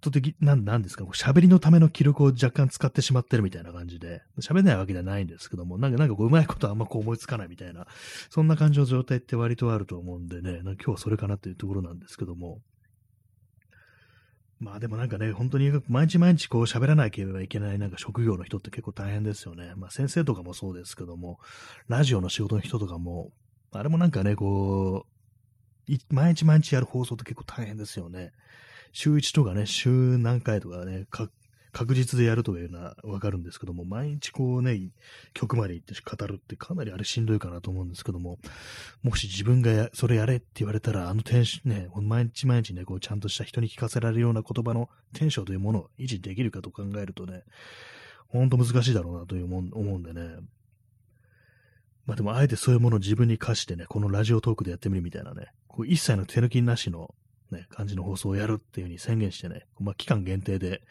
ちょっト的、なん、なんですか、喋りのための記録を若干使ってしまってるみたいな感じで、喋れないわけではないんですけども、なんか、なんかこう、うまいことあんまこう思いつかないみたいな、そんな感じの状態って割とあると思うんでね、今日はそれかなっていうところなんですけども、まあでもなんかね、本当に毎日毎日こう喋らなければいけないなんか職業の人って結構大変ですよね。まあ先生とかもそうですけども、ラジオの仕事の人とかも、あれもなんかね、こう、毎日毎日やる放送って結構大変ですよね。週1とかね、週何回とかね、か確実でやるというのはわかるんですけども、毎日こうね、曲まで行って語るってかなりあれしんどいかなと思うんですけども、もし自分がやそれやれって言われたら、あのテンションね、毎日毎日ね、こうちゃんとした人に聞かせられるような言葉のテンションというものを維持できるかと考えるとね、ほんと難しいだろうなというもん思うんでね。まあでも、あえてそういうものを自分に課してね、このラジオトークでやってみるみたいなね、こう一切の手抜きなしのね、感じの放送をやるっていう風に宣言してね、まあ、期間限定で、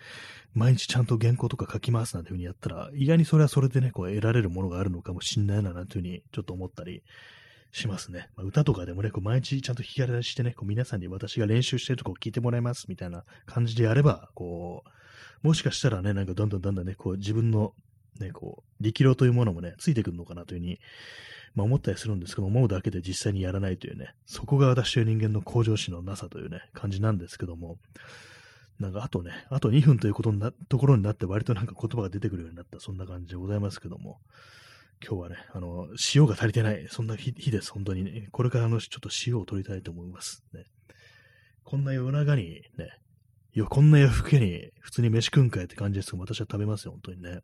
毎日ちゃんと原稿とか書きますなんていう風にやったら、意外にそれはそれでね、こう得られるものがあるのかもしんないな、なんていう風にちょっと思ったりしますね。まあ、歌とかでもね、こう毎日ちゃんと弾き語りしてね、こう皆さんに私が練習してるとこを聞いてもらいますみたいな感じでやれば、こう、もしかしたらね、なんかどんどんどんどんね、こう自分のね、こう、力量というものもね、ついてくるのかなというふうにまあ、思ったりするんですけど、思うだけで実際にやらないというね、そこが私という人間の向上心のなさというね、感じなんですけども、なんかあとね、あと2分ということなところになって割となんか言葉が出てくるようになった、そんな感じでございますけども、今日はね、あの、塩が足りてない、そんな日です、本当にね。これからのちょっと塩を取りたいと思います。ね。こんな夜中にね、いや、こんな夜更けに普通に飯食うんかいって感じですけど、私は食べますよ、本当にね。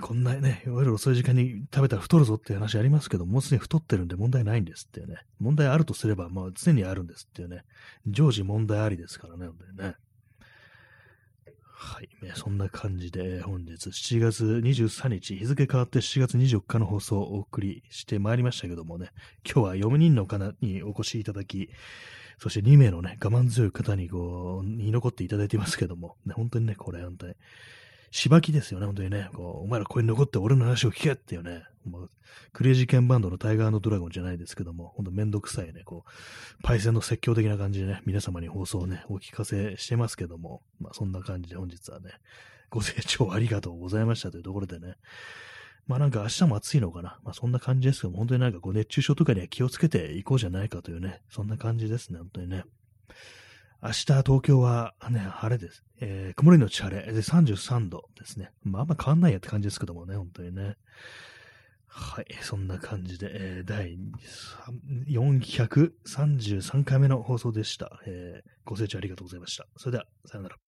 こんなね、いわゆる遅い時間に食べたら太るぞっていう話ありますけど、もうすでに太ってるんで問題ないんですっていうね。問題あるとすれば、まあ常にあるんですっていうね。常時問題ありですからね、本当にね。はい。ね、そんな感じで、本日7月23日、日付変わって7月24日の放送をお送りしてまいりましたけどもね、今日は4人の方にお越しいただき、そして2名のね、我慢強い方にこう、に残っていただいていますけども、ね、本当にね、これ本当に、しばきですよね、本当にね。こうお前らここに残って俺の話を聞けっていうね。もうクレイジーケンバンドのタイガーのドラゴンじゃないですけども、ほんとめんどくさいね、こう、パイセンの説教的な感じでね、皆様に放送をね、お聞かせしてますけども、まあそんな感じで本日はね、ご清聴ありがとうございましたというところでね、まあなんか明日も暑いのかな。まあそんな感じですけども、本当になんかこう熱中症とかには気をつけていこうじゃないかというね、そんな感じですね、本当にね。明日東京はね、晴れです。えー、曇りのち晴れで33度ですね。まあ、あんま変わんないやって感じですけどもね、本当にね。はい、そんな感じで、えー、第433回目の放送でした。えー、ご清聴ありがとうございました。それでは、さよなら。